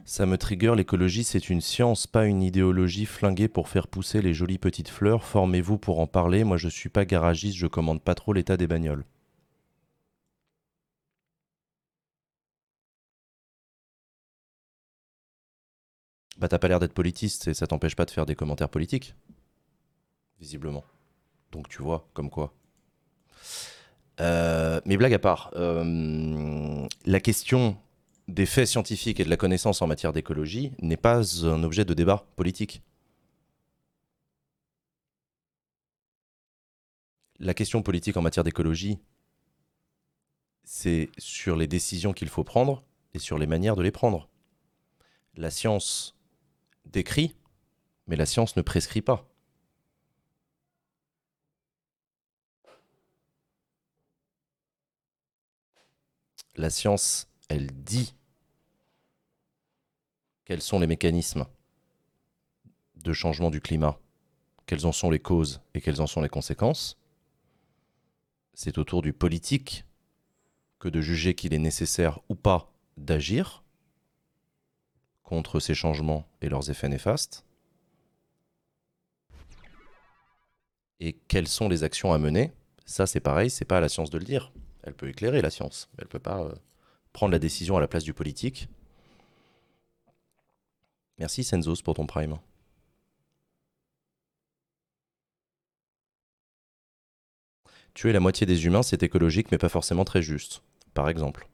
Ça me trigger, l'écologie c'est une science, pas une idéologie flinguée pour faire pousser les jolies petites fleurs. Formez-vous pour en parler, moi je suis pas garagiste, je commande pas trop l'état des bagnoles. Bah t'as pas l'air d'être politiste et ça t'empêche pas de faire des commentaires politiques. Visiblement. Donc tu vois, comme quoi. Euh, mais blague à part, euh, la question des faits scientifiques et de la connaissance en matière d'écologie n'est pas un objet de débat politique. La question politique en matière d'écologie, c'est sur les décisions qu'il faut prendre et sur les manières de les prendre. La science décrit, mais la science ne prescrit pas. La science, elle dit quels sont les mécanismes de changement du climat Quelles en sont les causes et quelles en sont les conséquences C'est au tour du politique que de juger qu'il est nécessaire ou pas d'agir contre ces changements et leurs effets néfastes. et quelles sont les actions à mener, ça c'est pareil, c'est pas à la science de le dire. Elle peut éclairer la science, mais elle peut pas euh, prendre la décision à la place du politique. Merci Senzos pour ton prime. Tuer la moitié des humains, c'est écologique, mais pas forcément très juste, par exemple.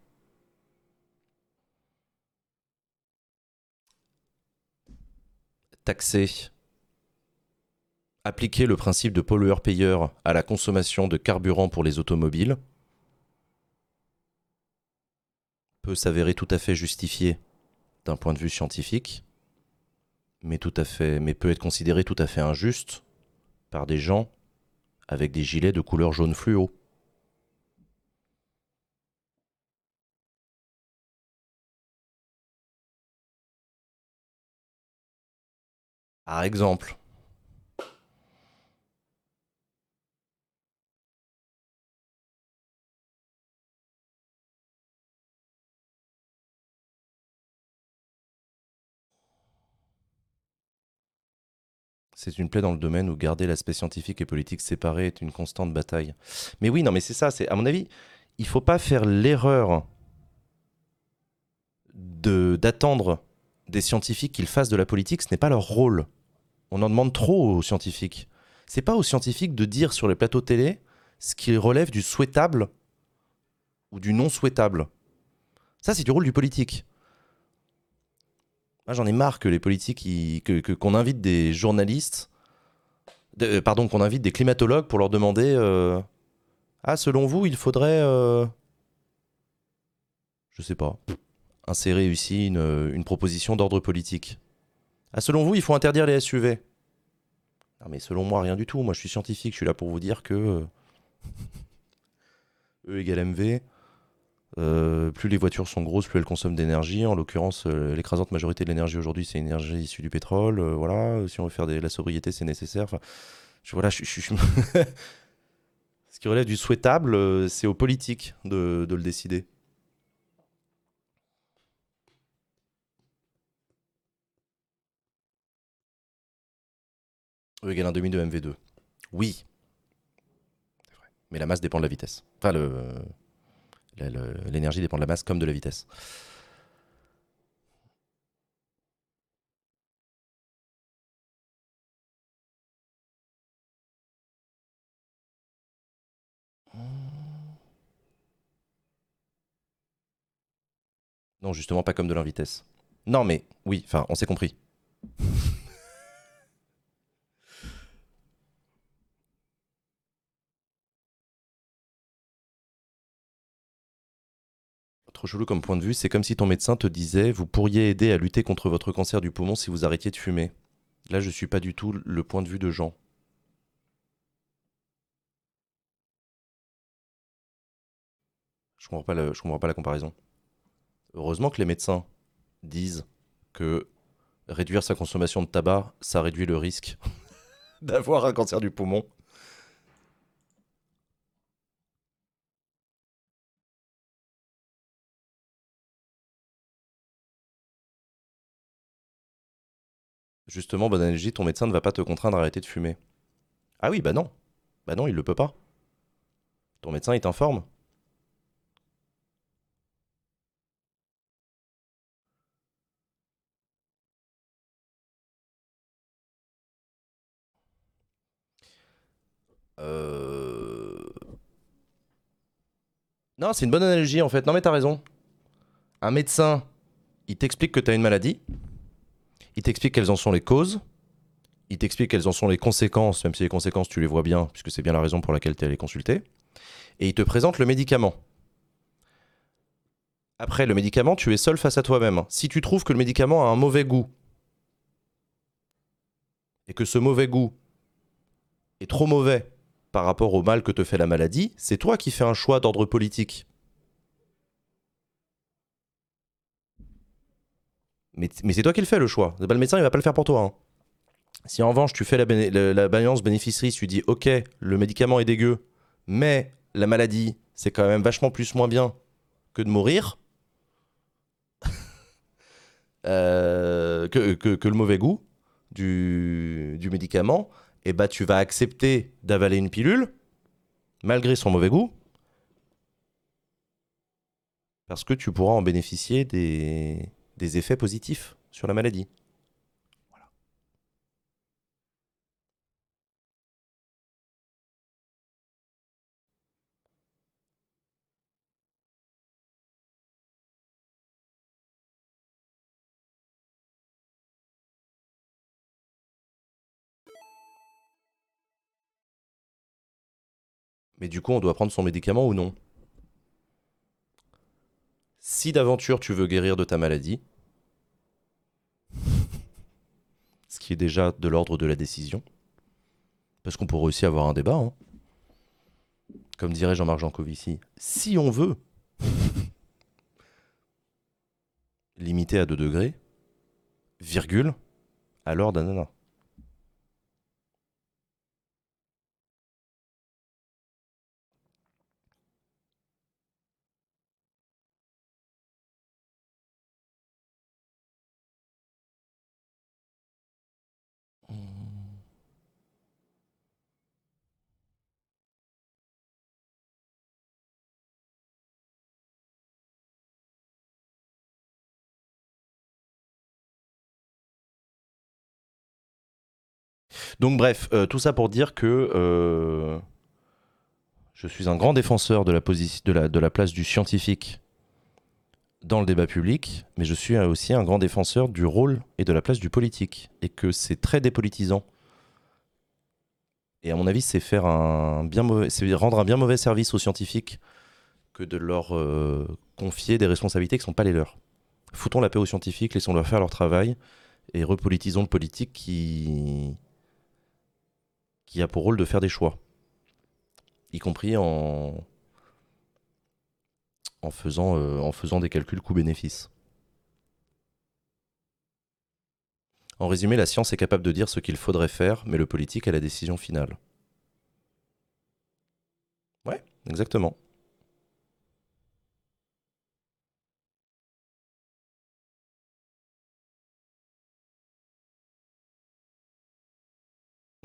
Taxer. Appliquer le principe de pollueur-payeur à la consommation de carburant pour les automobiles peut s'avérer tout à fait justifié d'un point de vue scientifique, mais, tout à fait, mais peut être considéré tout à fait injuste par des gens avec des gilets de couleur jaune fluo. Par exemple. C'est une plaie dans le domaine où garder l'aspect scientifique et politique séparé est une constante bataille. Mais oui, non, mais c'est ça. C'est à mon avis, il faut pas faire l'erreur de d'attendre des scientifiques qu'ils fassent de la politique. Ce n'est pas leur rôle. On en demande trop aux scientifiques. C'est pas aux scientifiques de dire sur les plateaux télé ce qui relève du souhaitable ou du non souhaitable. Ça, c'est du rôle du politique. Moi, j'en ai marre que les politiques, que, qu'on invite des journalistes, euh, pardon, qu'on invite des climatologues pour leur demander euh, Ah, selon vous, il faudrait. Euh, je sais pas. Insérer ici une, une proposition d'ordre politique. Ah, selon vous, il faut interdire les SUV. Non, mais selon moi, rien du tout. Moi, je suis scientifique. Je suis là pour vous dire que. E égale MV. Euh, plus les voitures sont grosses, plus elles consomment d'énergie. En l'occurrence, euh, l'écrasante majorité de l'énergie aujourd'hui, c'est énergie issue du pétrole. Euh, voilà, si on veut faire de la sobriété, c'est nécessaire. Enfin, voilà, Ce qui relève du souhaitable, c'est aux politiques de, le décider. E égale un demi de MV2. Oui. Mais la masse dépend de la vitesse. Enfin, le. L'énergie dépend de la masse comme de la vitesse. Non, justement, pas comme de l'invitesse. Non, mais oui, enfin, on s'est compris. Trop chelou comme point de vue. C'est comme si ton médecin te disait Vous pourriez aider à lutter contre votre cancer du poumon si vous arrêtiez de fumer. Là, je suis pas du tout le point de vue de Jean. Je comprends pas, comprends pas la comparaison. Heureusement que les médecins disent que réduire sa consommation de tabac, ça réduit le risque d'avoir un cancer du poumon. Justement, bonne analogie, ton médecin ne va pas te contraindre à arrêter de fumer. Ah oui, bah non. Bah non, il le peut pas. Ton médecin est en forme. Euh... Non, c'est une bonne analogie en fait. Non mais t'as raison. Un médecin, il t'explique que t'as une maladie. Il t'explique quelles en sont les causes. Il t'explique quelles en sont les conséquences, même si les conséquences, tu les vois bien, puisque c'est bien la raison pour laquelle tu es allé consulter. Et il te présente le médicament. Après, le médicament, tu es seul face à toi-même. Si tu trouves que le médicament a un mauvais goût, et que ce mauvais goût est trop mauvais par rapport au mal que te fait la maladie, c'est toi qui fais un choix d'ordre politique. Mais, c'est toi qui le fais le choix. le médecin, il va pas le faire pour toi. Hein. Si en revanche tu fais la, balance bénéfice tu dis ok, le médicament est dégueu, mais la maladie, c'est quand même vachement plus moins bien que de mourir, euh, que, le mauvais goût du, médicament, eh bah tu vas accepter d'avaler une pilule, malgré son mauvais goût, parce que tu pourras en bénéficier des, des effets positifs sur la maladie. Mais du coup, on doit prendre son médicament ou non? Si d'aventure tu veux guérir de ta maladie, ce qui est déjà de l'ordre de la décision, parce qu'on pourrait aussi avoir un débat, hein. comme dirait Jean-Marc Jancovici, si on veut, limité à 2 degrés, virgule, alors nanana. Donc bref, euh, tout ça pour dire que euh, je suis un grand défenseur de la, place du scientifique dans le débat public, mais je suis aussi un grand défenseur du rôle et de la place du politique, et que c'est très dépolitisant. Et à mon avis, c'est faire un bien mauvais, c'est rendre un bien mauvais service aux scientifiques que de leur euh, confier des responsabilités qui ne sont pas les leurs. Foutons la paix aux scientifiques, laissons-leur faire leur travail et repolitisons le politique qui qui a pour rôle de faire des choix, y compris en, en, faisant, euh, des calculs coût-bénéfice. En résumé, la science est capable de dire ce qu'il faudrait faire, mais le politique a la décision finale. Ouais, exactement.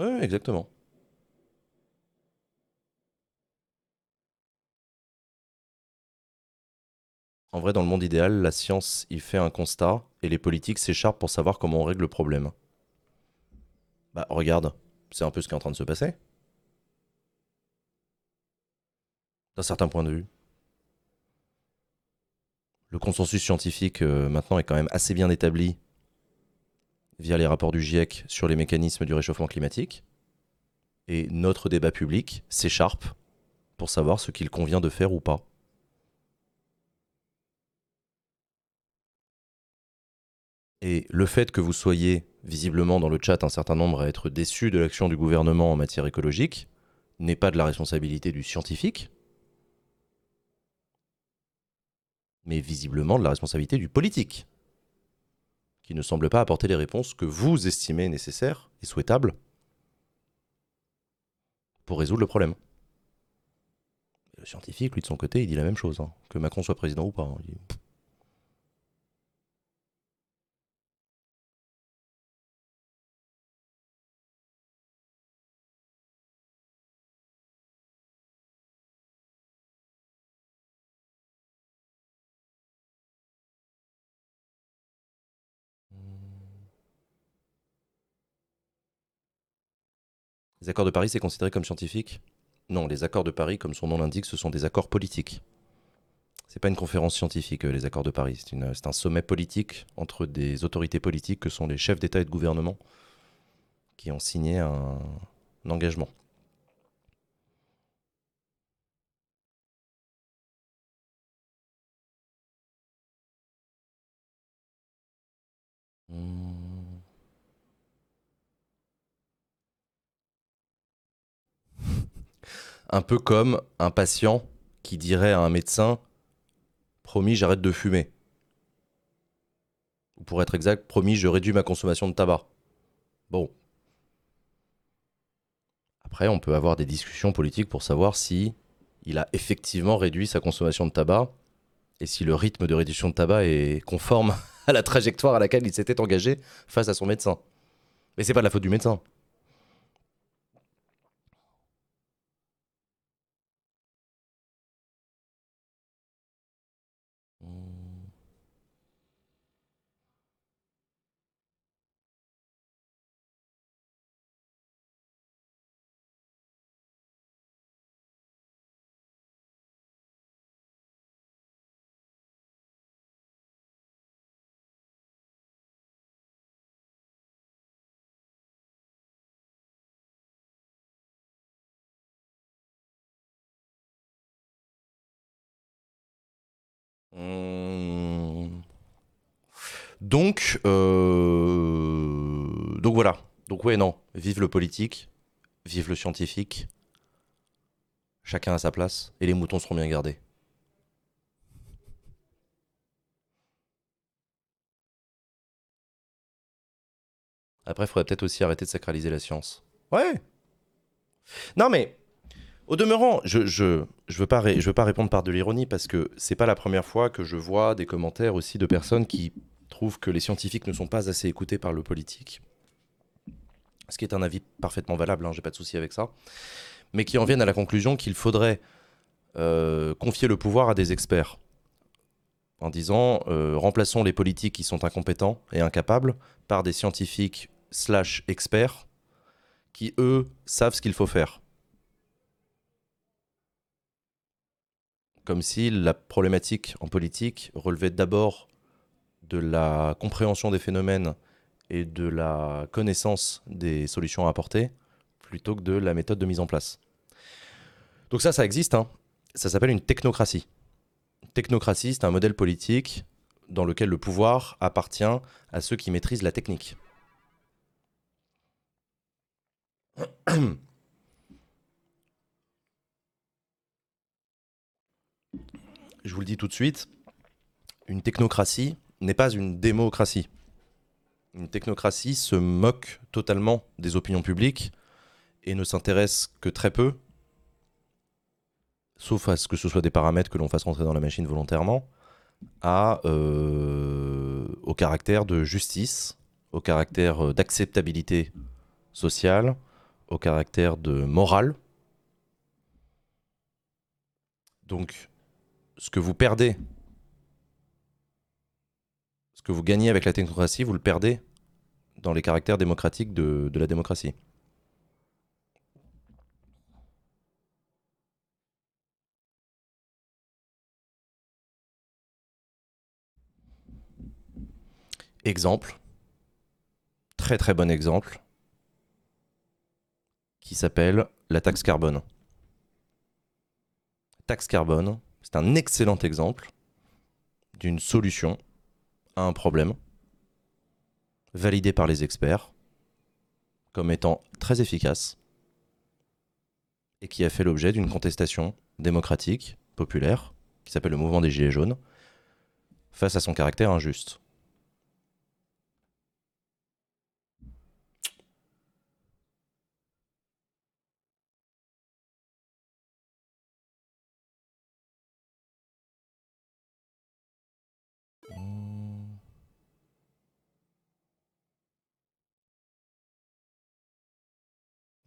Oui, exactement. En vrai, dans le monde idéal, la science y fait un constat et les politiques s'écharpent pour savoir comment on règle le problème. Bah regarde, c'est un peu ce qui est en train de se passer. D'un certain point de vue. Le consensus scientifique euh, maintenant est quand même assez bien établi via les rapports du GIEC sur les mécanismes du réchauffement climatique. Et notre débat public s'écharpe pour savoir ce qu'il convient de faire ou pas. Et le fait que vous soyez visiblement dans le chat un certain nombre à être déçus de l'action du gouvernement en matière écologique n'est pas de la responsabilité du scientifique, mais visiblement de la responsabilité du politique qui ne semble pas apporter les réponses que vous estimez nécessaires et souhaitables pour résoudre le problème. Le scientifique, lui, de son côté, il dit la même chose. Hein. Que Macron soit président ou pas. Hein. Les accords de Paris, c'est considéré comme scientifique? Non, les accords de Paris, comme son nom l'indique, ce sont des accords politiques. C'est pas une conférence scientifique, euh, les accords de Paris. C'est un sommet politique entre des autorités politiques que sont les chefs d'État et de gouvernement qui ont signé un, engagement. Hmm. Un peu comme un patient qui dirait à un médecin Promis, j'arrête de fumer. Ou pour être exact, promis, je réduis ma consommation de tabac. Bon. Après, on peut avoir des discussions politiques pour savoir si il a effectivement réduit sa consommation de tabac et si le rythme de réduction de tabac est conforme à la trajectoire à laquelle il s'était engagé face à son médecin. Mais c'est pas de la faute du médecin. Donc, euh, donc voilà. Donc ouais, non. Vive le politique, vive le scientifique. Chacun à sa place et les moutons seront bien gardés. Après, il faudrait peut-être aussi arrêter de sacraliser la science. Ouais. Non mais, au demeurant, je je, je veux pas ré- je veux pas répondre par de l'ironie parce que c'est pas la première fois que je vois des commentaires aussi de personnes qui trouvent que les scientifiques ne sont pas assez écoutés par le politique. Ce qui est un avis parfaitement valable, hein, j'ai pas de souci avec ça. Mais qui en viennent à la conclusion qu'il faudrait euh, confier le pouvoir à des experts. En disant, euh, remplaçons les politiques qui sont incompétents et incapables par des scientifiques slash experts qui, eux, savent ce qu'il faut faire. Comme si la problématique en politique relevait d'abord de la compréhension des phénomènes et de la connaissance des solutions à apporter, plutôt que de la méthode de mise en place. Donc ça, ça existe. hein. Ça s'appelle une technocratie. Technocratie, c'est un modèle politique dans lequel le pouvoir appartient à ceux qui maîtrisent la technique. Je vous le dis tout de suite, une technocratie n'est pas une démocratie. Une technocratie se moque totalement des opinions publiques et ne s'intéresse que très peu, sauf à ce que ce soit des paramètres que l'on fasse rentrer dans la machine volontairement, euh, au caractère de justice, au caractère euh, d'acceptabilité sociale, au caractère de morale. Donc, ce que vous perdez, vous gagnez avec la technocratie, vous le perdez dans les caractères démocratiques de, de la démocratie. Exemple, très très bon exemple, qui s'appelle la taxe carbone. Taxe carbone, c'est un excellent exemple d'une solution un problème validé par les experts comme étant très efficace et qui a fait l'objet d'une contestation démocratique, populaire, qui s'appelle le mouvement des Gilets jaunes, face à son caractère injuste.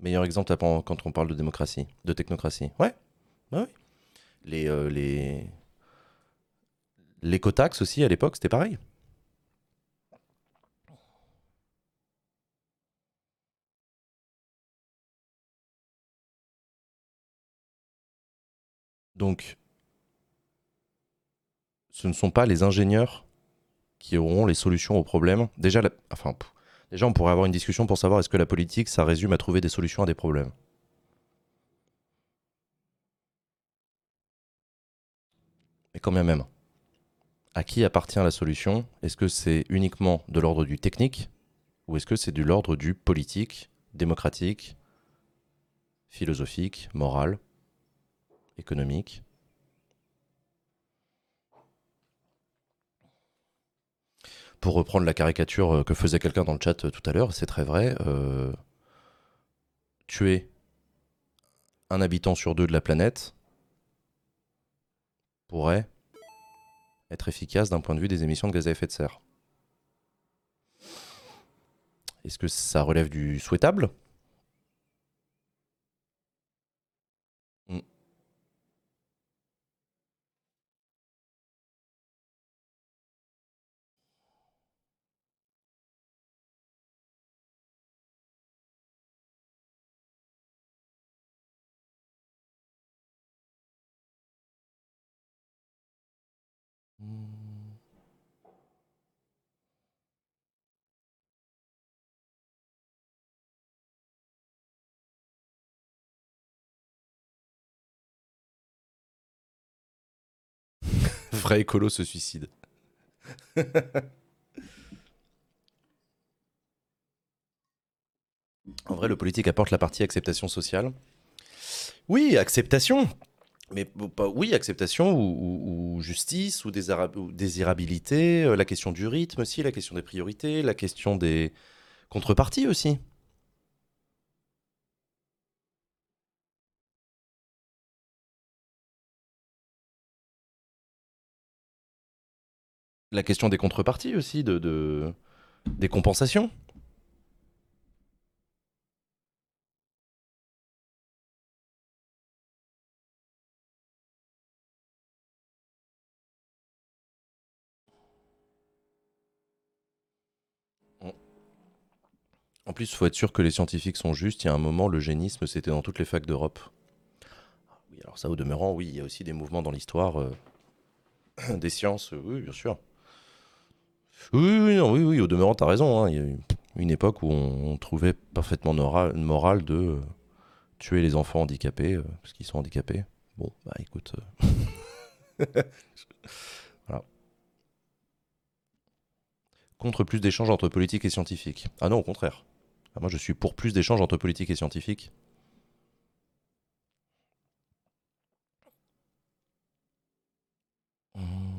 Meilleur exemple quand on parle de démocratie, de technocratie. Ouais, ouais, ouais. Les, euh, les... L'écotaxe aussi, à l'époque, c'était pareil. Donc, ce ne sont pas les ingénieurs qui auront les solutions aux problèmes. Déjà, enfin, déjà, on pourrait avoir une discussion pour savoir est-ce que la politique, ça résume à trouver des solutions à des problèmes. Mais quand même, à qui appartient la solution? Est-ce que c'est uniquement de l'ordre du technique ou est-ce que c'est de l'ordre du politique, démocratique, philosophique, moral, économique? Pour reprendre la caricature euh, que faisait quelqu'un dans le chat euh, tout à l'heure, c'est très vrai. euh, tuer un habitant sur deux de la planète pourrait être efficace d'un point de vue des émissions de gaz à effet de serre. Est-ce que ça relève du souhaitable? Vrai écolo se suicide. en vrai, le politique apporte la partie acceptation sociale. Oui, acceptation. Mais oui, acceptation ou, justice ou, désirabilité, euh, la question du rythme aussi, la question des priorités, la question des contreparties aussi. La question des contreparties aussi, de, de des compensations. En plus, il faut être sûr que les scientifiques sont justes. Il y a un moment, l'eugénisme, c'était dans toutes les facs d'Europe. Oui, alors ça, au demeurant, oui, il y a aussi des mouvements dans l'histoire euh, des sciences, oui, bien sûr. Oui, oui, oui, oui, au demeurant, t'as raison. Hein. Il y a eu une époque où on, trouvait parfaitement moral, de euh, tuer les enfants handicapés, euh, parce qu'ils sont handicapés. Bon, bah écoute. voilà. Contre plus d'échanges entre politiques et scientifiques. Ah non, au contraire. Ah, moi, je suis pour plus d'échanges entre politiques et scientifiques. Hmm.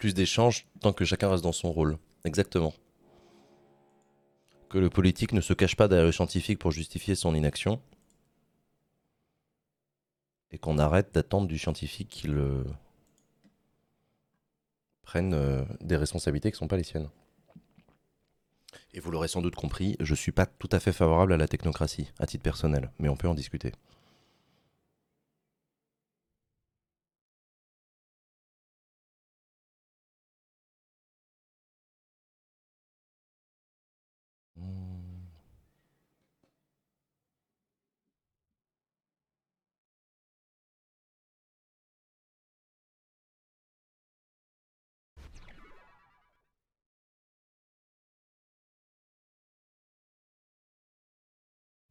Plus d'échanges tant que chacun reste dans son rôle. Exactement. Que le politique ne se cache pas derrière le scientifique pour justifier son inaction. Et qu'on arrête d'attendre du scientifique qu'il euh, prenne euh, des responsabilités qui ne sont pas les siennes. Et vous l'aurez sans doute compris, je ne suis pas tout à fait favorable à la technocratie, à titre personnel, mais on peut en discuter.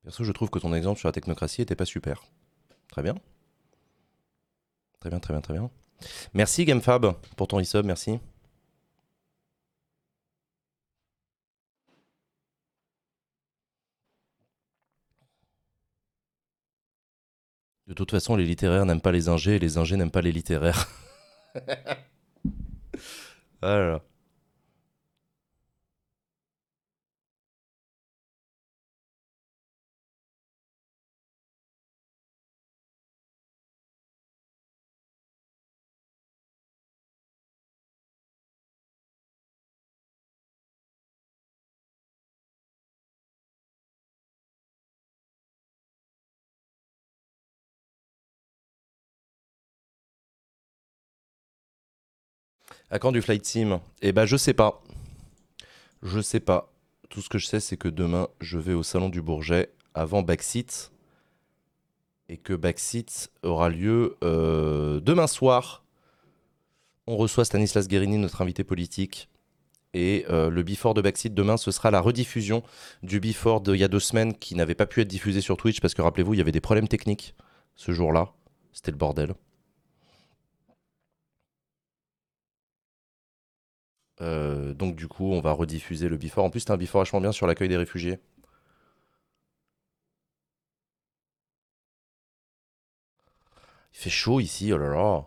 Perso, je trouve que ton exemple sur la technocratie était pas super. Très bien. Très bien, très bien, très bien. Merci GameFab pour ton resub, merci. De toute façon, les littéraires n'aiment pas les ingés et les ingés n'aiment pas les littéraires. voilà. À quand du flight sim Eh ben, je sais pas. Je sais pas. Tout ce que je sais, c'est que demain, je vais au salon du Bourget avant Backseat. Et que Backseat aura lieu euh, demain soir. On reçoit Stanislas Guérini, notre invité politique. Et euh, le Before de Backseat demain, ce sera la rediffusion du Before d'il y a deux semaines qui n'avait pas pu être diffusé sur Twitch parce que rappelez-vous, il y avait des problèmes techniques ce jour-là. C'était le bordel. Euh, donc du coup, on va rediffuser le before. En plus, c'est un before vachement bien sur l'accueil des réfugiés. Il fait chaud ici, oh là là.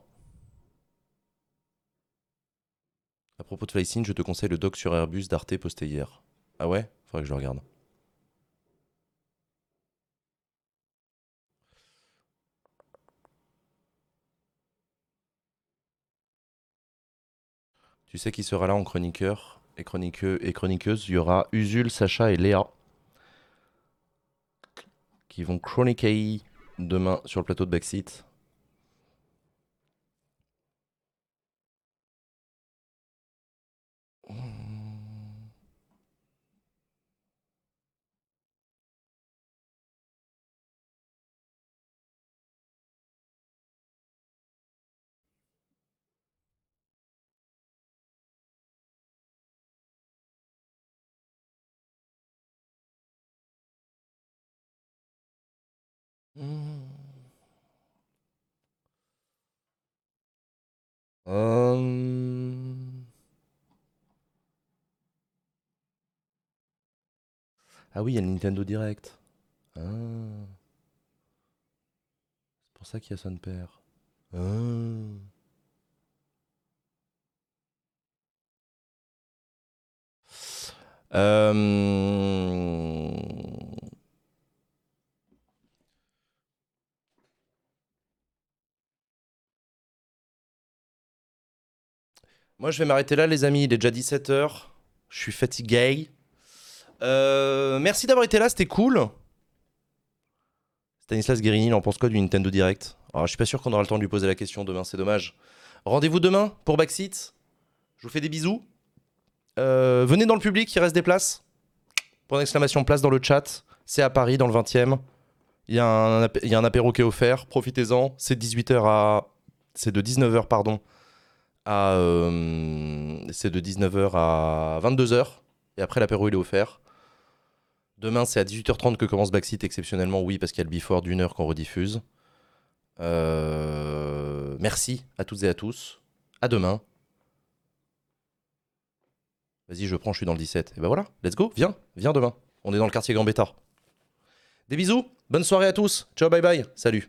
À propos de Flycine, je te conseille le doc sur Airbus d'Arte posté hier. Ah ouais? Faudrait que je le regarde. Tu sais qui sera là en chroniqueur et, chroniqueux, et chroniqueuse? Il y aura Usul, Sacha et Léa qui vont chroniquer demain sur le plateau de Backseat. Ah oui, il y a le Nintendo Direct. Ah. C'est pour ça qu'il y a son père. Ah. Euh, Moi, je vais m'arrêter là, les amis. Il est déjà 17h. Je suis fatigué. Euh, merci d'avoir été là, c'était cool. Stanislas Guérini, il en pense quoi du Nintendo Direct? Alors, Je suis pas sûr qu'on aura le temps de lui poser la question demain, c'est dommage. Rendez-vous demain pour Backseat. Je vous fais des bisous. Euh, venez dans le public, il reste des places. Pour exclamation place dans le chat. C'est à Paris, dans le 20e. Il y, a un, apé- il y a un apéro qui est offert. Profitez-en. C'est 18h à. C'est de 19h, pardon. À. euh, C'est de 19h à 22h. Et après, l'apéro, il est offert. Demain, c'est à 18h30 que commence Backseat, exceptionnellement, oui, parce qu'il y a le before d'une heure qu'on rediffuse. Euh, Merci à toutes et à tous. À demain. Vas-y, je prends, je suis dans le 17. Et ben voilà, let's go, viens, viens demain. On est dans le quartier Gambetta. Des bisous, bonne soirée à tous. Ciao, bye bye, salut.